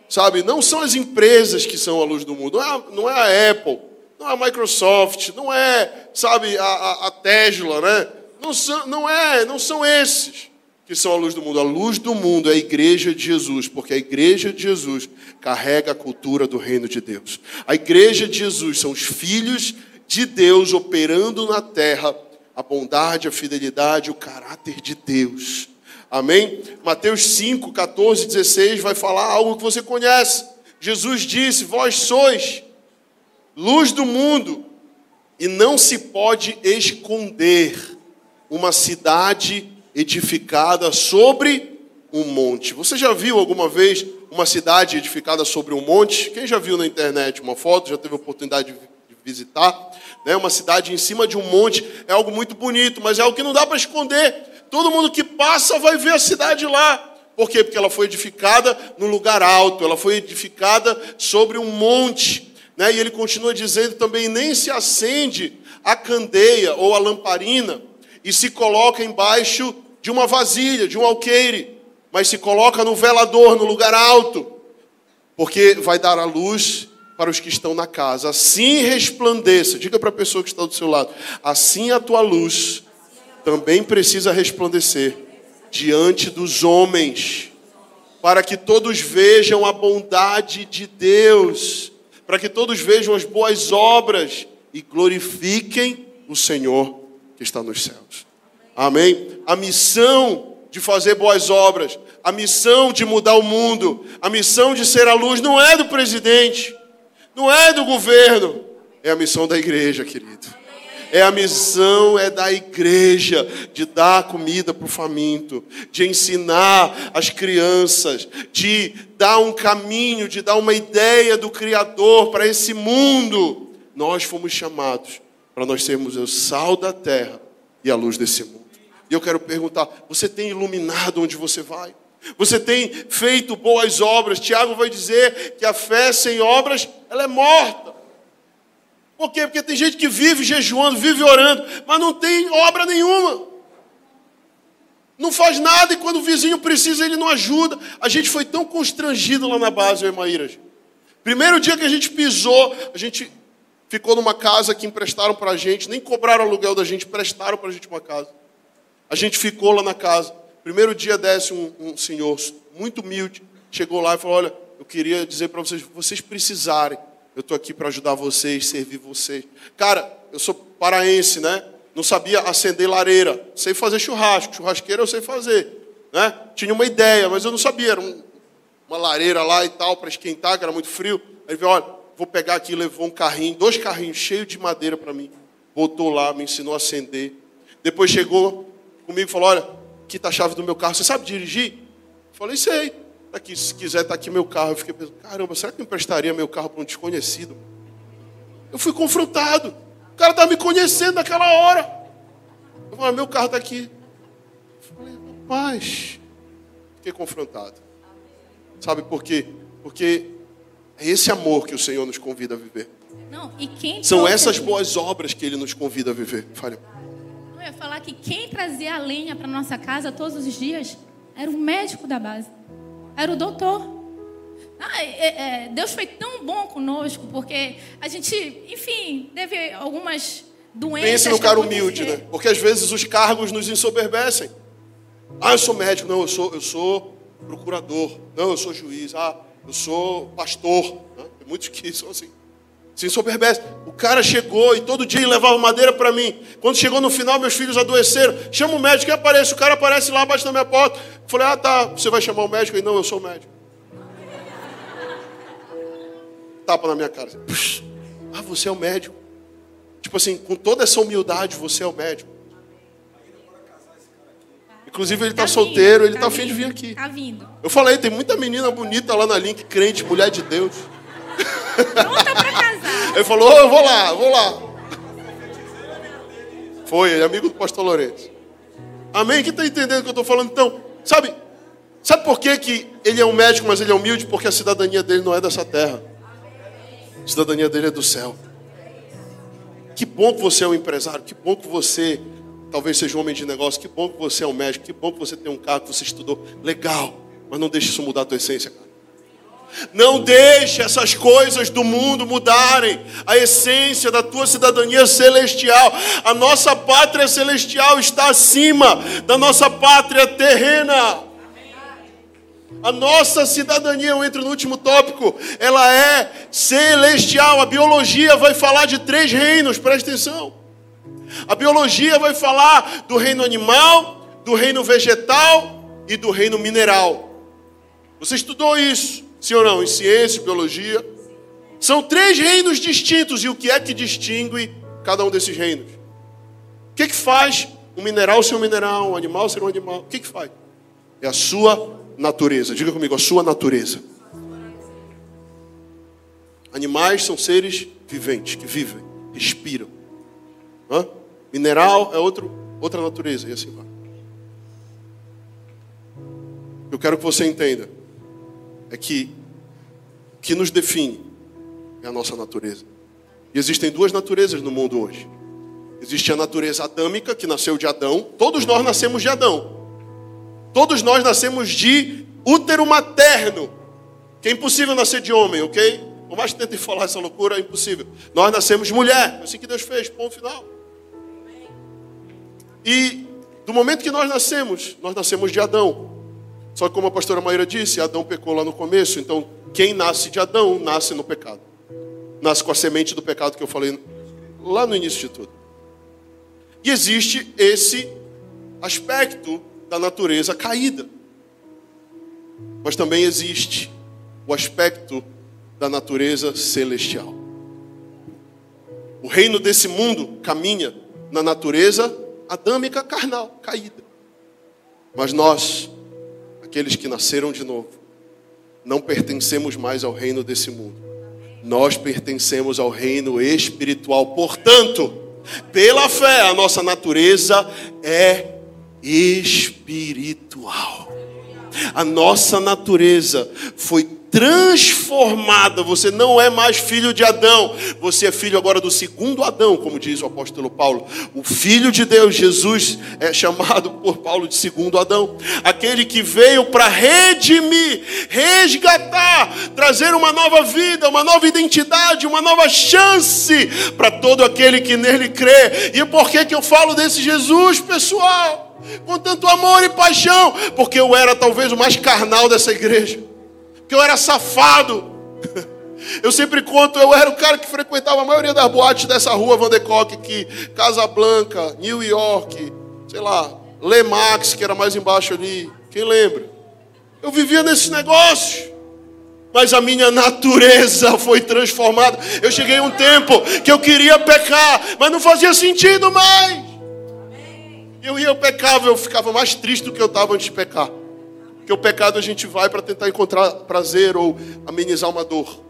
Sabe, não são as empresas que são a luz do mundo, não é a, não é a Apple, não é a Microsoft, não é, sabe, a, a, a Tesla, né? Não são, não é, não são esses que são a luz do mundo. A luz do mundo é a igreja de Jesus, porque a igreja de Jesus carrega a cultura do reino de Deus. A igreja de Jesus são os filhos de Deus operando na terra a bondade, a fidelidade, o caráter de Deus. Amém? Mateus 5, 14, 16 vai falar algo que você conhece. Jesus disse: Vós sois luz do mundo, e não se pode esconder uma cidade edificada sobre um monte. Você já viu alguma vez uma cidade edificada sobre um monte? Quem já viu na internet uma foto, já teve a oportunidade de visitar? Né? Uma cidade em cima de um monte é algo muito bonito, mas é algo que não dá para esconder. Todo mundo que passa vai ver a cidade lá. Por quê? Porque ela foi edificada no lugar alto, ela foi edificada sobre um monte. Né? E ele continua dizendo também: nem se acende a candeia ou a lamparina e se coloca embaixo de uma vasilha, de um alqueire, mas se coloca no velador, no lugar alto, porque vai dar a luz para os que estão na casa. Assim resplandeça, diga para a pessoa que está do seu lado, assim a tua luz também precisa resplandecer diante dos homens, para que todos vejam a bondade de Deus, para que todos vejam as boas obras e glorifiquem o Senhor que está nos céus. Amém? A missão de fazer boas obras, a missão de mudar o mundo, a missão de ser a luz não é do presidente, não é do governo, é a missão da igreja, querido. É a missão é da igreja de dar comida para o faminto, de ensinar as crianças, de dar um caminho, de dar uma ideia do Criador para esse mundo. Nós fomos chamados para nós sermos o sal da terra e a luz desse mundo. E eu quero perguntar: você tem iluminado onde você vai? Você tem feito boas obras? Tiago vai dizer que a fé sem obras ela é morta. Por quê? Porque tem gente que vive jejuando, vive orando, mas não tem obra nenhuma. Não faz nada e quando o vizinho precisa, ele não ajuda. A gente foi tão constrangido lá na base, eu e Maíra. Primeiro dia que a gente pisou, a gente ficou numa casa que emprestaram para a gente, nem cobraram aluguel da gente, prestaram para a gente uma casa. A gente ficou lá na casa. Primeiro dia desce um, um senhor muito humilde, chegou lá e falou: Olha, eu queria dizer para vocês, vocês precisarem, eu estou aqui para ajudar vocês, servir vocês. Cara, eu sou paraense, né? Não sabia acender lareira. Sei fazer churrasco. Churrasqueira eu sei fazer. Né? Tinha uma ideia, mas eu não sabia. Era um, uma lareira lá e tal, para esquentar, que era muito frio. Aí ele veio, olha, vou pegar aqui, levou um carrinho, dois carrinhos cheios de madeira para mim. Botou lá, me ensinou a acender. Depois chegou comigo e falou, olha, aqui está a chave do meu carro. Você sabe dirigir? Falei, sei aqui, se quiser, está aqui meu carro. Eu fiquei pensando, caramba, será que eu emprestaria meu carro para um desconhecido? Eu fui confrontado. O cara está me conhecendo naquela hora. Eu falei, meu carro está aqui. Eu falei, rapaz, fiquei confrontado. Sabe por quê? Porque é esse amor que o Senhor nos convida a viver. Não, e quem São essas boas obras que ele nos convida a viver. Fale. Ia falar que quem trazia a lenha para nossa casa todos os dias era o médico da base, era o doutor. Ah, é- é, Deus foi tão bom conosco, porque a gente, enfim, teve algumas doenças. Pense no cara humilde, né? Porque às vezes os cargos nos ensoberbecem. Ah, eu sou médico. Não, eu sou, eu sou procurador. Não, eu sou juiz. Ah, eu sou pastor. né? Tem muitos que são assim. Se ensoberbecem. O cara chegou e todo dia ele levava madeira para mim. Quando chegou no final, meus filhos adoeceram. Chama o médico e aparece. O cara aparece lá abaixo da minha porta. Eu falei, ah, tá. Você vai chamar o médico? Ele, não, eu sou médico. Tapa na minha cara. Puxa. Ah, você é o médico. Tipo assim, com toda essa humildade, você é o médico. Inclusive, ele está Tá solteiro, vindo, ele está tá afim de vir aqui. Tá vindo. Eu falei, tem muita menina bonita lá na Link, crente, mulher de Deus. Pronta para casar. Ele falou, "Ô, eu vou lá, vou lá. Foi, é amigo do pastor Lourenço. Amém? Quem está entendendo o que eu estou falando? Então, sabe, sabe por que, que ele é um médico, mas ele é humilde? Porque a cidadania dele não é dessa terra. A cidadania dele é do céu. Que bom que você é um empresário, que bom que você talvez seja um homem de negócio, que bom que você é um médico, que bom que você tem um carro, que você estudou. Legal, mas não deixe isso mudar a tua essência, cara. Não deixe essas coisas do mundo mudarem a essência da tua cidadania celestial. A nossa pátria celestial está acima da nossa pátria terrena. A nossa cidadania, eu entro no último tópico, ela é celestial. A biologia vai falar de três reinos, presta atenção. A biologia vai falar do reino animal, do reino vegetal e do reino mineral. Você estudou isso, sim ou não? Em ciência, biologia. São três reinos distintos. E o que é que distingue cada um desses reinos? O que, que faz um mineral ser um mineral, um animal ser um animal? O que, que faz? É a sua natureza. Diga comigo, a sua natureza. Animais são seres viventes, que vivem, respiram. Hã? Mineral é outro, outra natureza, e assim vai. Eu quero que você entenda é que que nos define é a nossa natureza. E existem duas naturezas no mundo hoje. Existe a natureza adâmica, que nasceu de Adão. Todos nós nascemos de Adão. Todos nós nascemos de útero materno. Que é impossível nascer de homem, ok? Por mais que tentem falar essa loucura, é impossível. Nós nascemos de mulher. É assim que Deus fez, ponto final. E do momento que nós nascemos, nós nascemos de Adão. Só que como a pastora Maíra disse, Adão pecou lá no começo, então quem nasce de Adão nasce no pecado. Nasce com a semente do pecado que eu falei lá no início de tudo. E existe esse aspecto da natureza caída. Mas também existe o aspecto da natureza celestial. O reino desse mundo caminha na natureza adâmica carnal, caída. Mas nós, aqueles que nasceram de novo, não pertencemos mais ao reino desse mundo. Nós pertencemos ao reino espiritual. Portanto, pela fé, a nossa natureza é espiritual. A nossa natureza foi transformada. Você não é mais filho de Adão, você é filho agora do segundo Adão, como diz o apóstolo Paulo. O filho de Deus, Jesus, é chamado por Paulo de segundo Adão, aquele que veio para redimir, resgatar, trazer uma nova vida, uma nova identidade, uma nova chance para todo aquele que nele crê. E por que que eu falo desse Jesus, pessoal? Com tanto amor e paixão, porque eu era talvez o mais carnal dessa igreja que eu era safado. Eu sempre conto, eu era o cara que frequentava a maioria das boates dessa rua Vandecock aqui, Casablanca, New York, sei lá, Lemax, que era mais embaixo ali. Quem lembra? Eu vivia nesses negócios. Mas a minha natureza foi transformada. Eu cheguei a um tempo que eu queria pecar, mas não fazia sentido mais. Eu ia, eu pecava, eu ficava mais triste do que eu estava antes de pecar. Porque o pecado a gente vai para tentar encontrar prazer ou amenizar uma dor.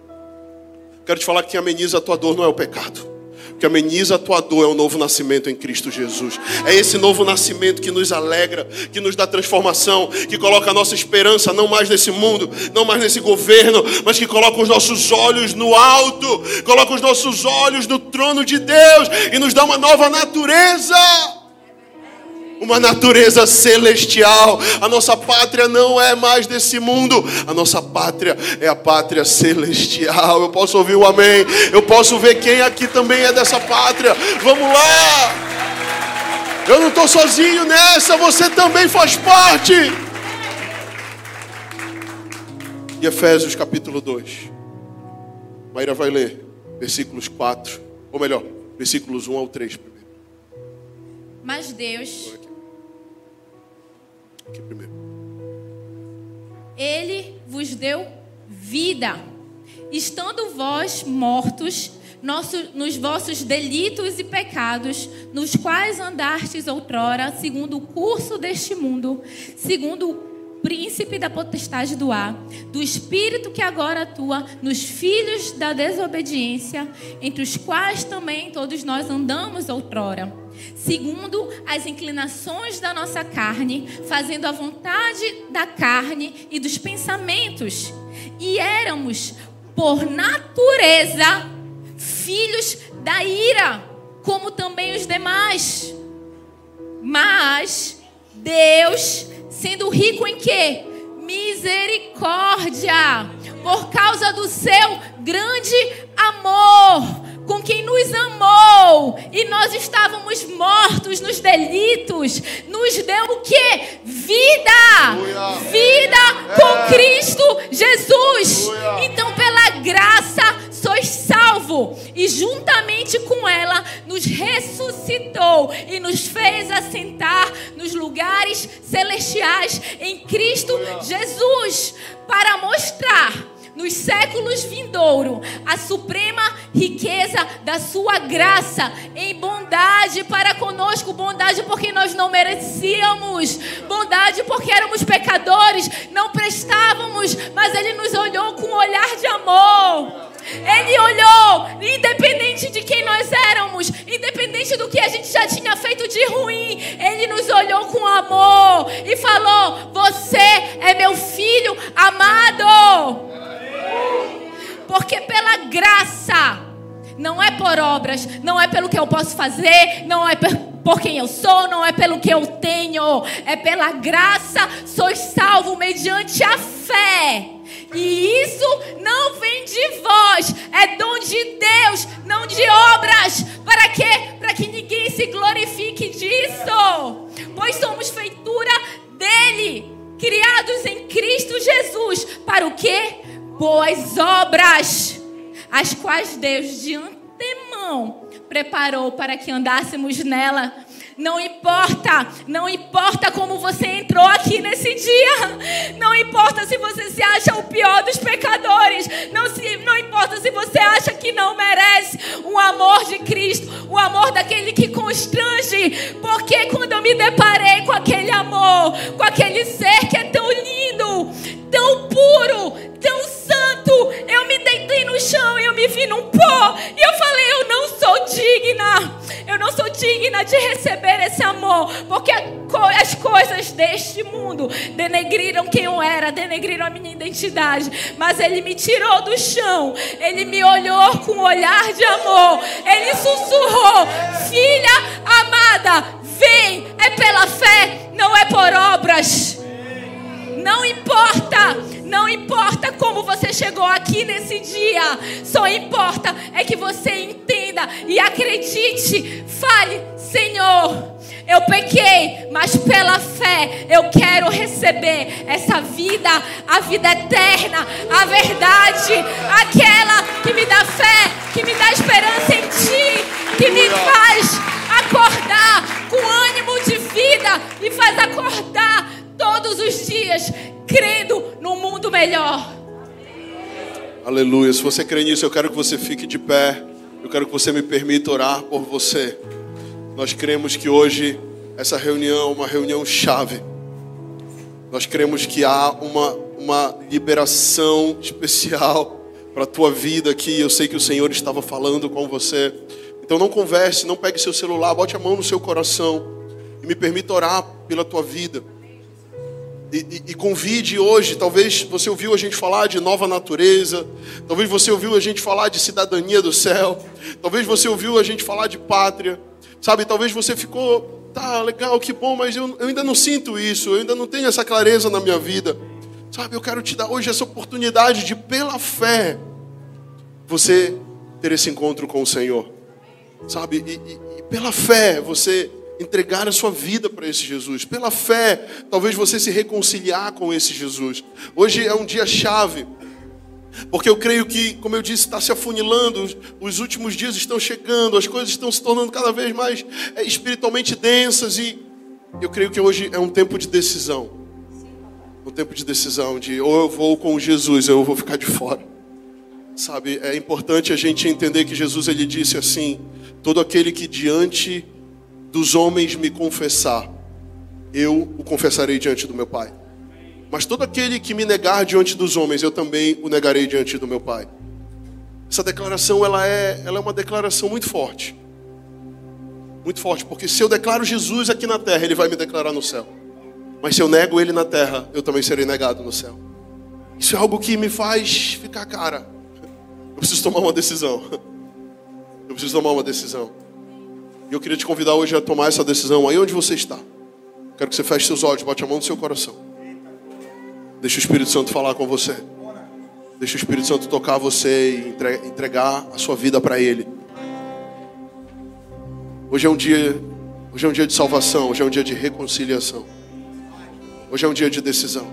Quero te falar que quem ameniza a tua dor não é o pecado. O que ameniza a tua dor é o novo nascimento em Cristo Jesus. É esse novo nascimento que nos alegra, que nos dá transformação, que coloca a nossa esperança não mais nesse mundo, não mais nesse governo, mas que coloca os nossos olhos no alto, coloca os nossos olhos no trono de Deus e nos dá uma nova natureza uma natureza celestial. A nossa pátria não é mais desse mundo, a nossa pátria é a pátria celestial. Eu posso ouvir o amém, eu posso ver quem aqui também é dessa pátria. Vamos lá! Eu não estou sozinho nessa, você também faz parte. E Efésios capítulo 2. Maíra vai ler versículos 4, ou melhor, versículos 1 ao 3 primeiro. Mas Deus Aqui primeiro. Ele vos deu vida, estando vós mortos nosso, nos vossos delitos e pecados, nos quais andastes outrora, segundo o curso deste mundo, segundo o príncipe da potestade do ar, do espírito que agora atua nos filhos da desobediência, entre os quais também todos nós andamos outrora, segundo as inclinações da nossa carne, fazendo a vontade da carne e dos pensamentos, e éramos, por natureza, filhos da ira, como também os demais. Mas Deus Sendo rico em quê? Misericórdia. Por causa do seu grande amor com quem nos amou e nós estávamos mortos nos delitos, nos deu o que? Vida! Vida com é. Cristo Jesus. Então, pela graça, sois salvo e juntamente com ela nos ressuscitou e nos fez assentar nos lugares celestiais em Cristo Jesus para mostrar nos séculos vindouro a suprema riqueza da sua graça em bondade para conosco, bondade porque nós não merecíamos, bondade porque éramos pecadores, não prestávamos, mas ele nos olhou com um olhar de amor. Ele olhou, independente de quem nós éramos, independente do que a gente já tinha feito de ruim, ele nos olhou com amor e falou: Você é meu filho amado. Porque pela graça, não é por obras, não é pelo que eu posso fazer, não é por quem eu sou, não é pelo que eu tenho, é pela graça, sois salvo mediante a fé. E isso não vem de vós, é dom de Deus, não de obras. Para quê? Para que ninguém se glorifique disso. Pois somos feitura dele, criados em Cristo Jesus. Para o quê? Boas obras, as quais Deus de antemão preparou para que andássemos nela. Não importa, não importa como você entrou aqui nesse dia. Não importa se você se acha o pior dos pecadores. Não, se, não importa se você acha que não merece o amor de Cristo, o amor daquele que constrange. Porque quando eu me deparei com aquele amor, com aquele ser que é tão lindo, tão puro, tão santo, eu me deitei no chão eu me vi num pó. E eu falei: Eu não sou digna. Eu não sou digna de receber esse amor. Porque as coisas deste mundo denegriram quem eu era, denegriram a minha identidade. Mas Ele me tirou do chão. Ele me olhou com um olhar de amor. Ele sussurrou: Filha amada, vem. É pela fé, não é por obras. Não importa, não importa como você chegou aqui nesse dia, só importa é que você entenda e acredite. Fale, Senhor, eu pequei, mas pela fé eu quero receber essa vida, a vida eterna, a verdade, aquela que me dá fé, que me dá esperança em Ti, que me faz acordar com ânimo de vida e faz acordar todos os dias, melhor. Aleluia. Se você crê nisso, eu quero que você fique de pé. Eu quero que você me permita orar por você. Nós cremos que hoje essa reunião é uma reunião chave. Nós cremos que há uma, uma liberação especial para a tua vida aqui. Eu sei que o Senhor estava falando com você Então não converse, não pegue seu celular, bote a mão no seu coração e me permita orar pela tua vida. E, e, e, convide hoje, talvez você ouviu a gente falar de nova natureza, talvez você ouviu a gente falar de cidadania do céu, talvez você ouviu a gente falar de pátria, sabe? Talvez você ficou, tá legal, que bom, mas eu, eu ainda não sinto isso, eu ainda não tenho essa clareza na minha vida, sabe? Eu quero te dar hoje essa oportunidade de, pela fé, você ter esse encontro com o Senhor, sabe? E, e, e pela fé, você entregar a sua vida para esse Jesus. Pela fé, talvez você se reconciliar com esse Jesus. Hoje é um dia chave. Porque eu creio que, como eu disse, está se afunilando, os últimos dias estão chegando, as coisas estão se tornando cada vez mais é, espiritualmente densas e eu creio que hoje é um tempo de decisão. Um tempo de decisão de ou eu vou com Jesus, ou eu vou ficar de fora. Sabe, é importante a gente entender que Jesus ele disse assim: todo aquele que diante dos homens me confessar, eu o confessarei diante do meu Pai. Mas todo aquele que me negar diante dos homens, eu também o negarei diante do meu Pai. Essa declaração ela é, ela é uma declaração muito forte. Muito forte, porque se eu declaro Jesus aqui na terra, ele vai me declarar no céu. Mas se eu nego ele na terra, eu também serei negado no céu. Isso é algo que me faz ficar cara. Eu preciso tomar uma decisão. Eu preciso tomar uma decisão. E eu queria te convidar hoje a tomar essa decisão aí onde você está. Quero que você feche seus olhos, bote a mão no seu coração. Deixa o Espírito Santo falar com você. Deixa o Espírito Santo tocar você e entregar a sua vida para Ele. Hoje é um dia, hoje é um dia de salvação, hoje é um dia de reconciliação. Hoje é um dia de decisão.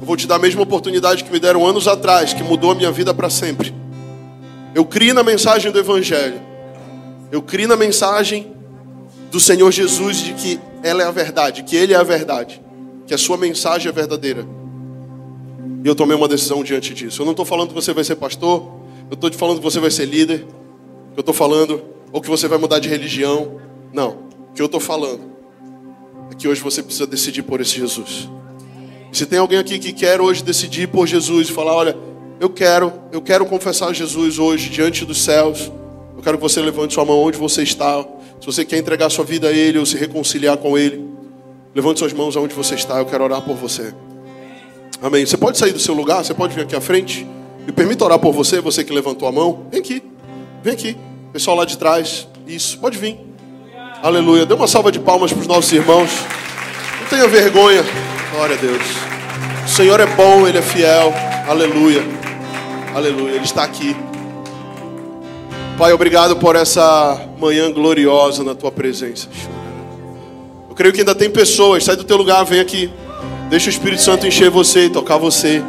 Eu vou te dar a mesma oportunidade que me deram anos atrás, que mudou a minha vida para sempre. Eu criei na mensagem do Evangelho. Eu criei na mensagem do Senhor Jesus de que ela é a verdade, que Ele é a verdade, que a sua mensagem é verdadeira. E eu tomei uma decisão diante disso. Eu não estou falando que você vai ser pastor, eu estou te falando que você vai ser líder, eu estou falando, ou que você vai mudar de religião. Não. O que eu estou falando é que hoje você precisa decidir por esse Jesus. Se tem alguém aqui que quer hoje decidir por Jesus e falar, olha, eu quero, eu quero confessar Jesus hoje diante dos céus quero que você levante sua mão onde você está. Se você quer entregar sua vida a Ele ou se reconciliar com Ele, levante suas mãos aonde você está. Eu quero orar por você. Amém. Você pode sair do seu lugar, você pode vir aqui à frente. Me permita orar por você, você que levantou a mão. Vem aqui, vem aqui. Pessoal lá de trás, isso, pode vir. Aleluia. Dê uma salva de palmas para os nossos irmãos. Não tenha vergonha. Glória a Deus. O Senhor é bom, Ele é fiel. Aleluia. Aleluia. Ele está aqui. Pai, obrigado por essa manhã gloriosa na tua presença. Eu creio que ainda tem pessoas, sai do teu lugar, vem aqui. Deixa o Espírito Santo encher você e tocar você.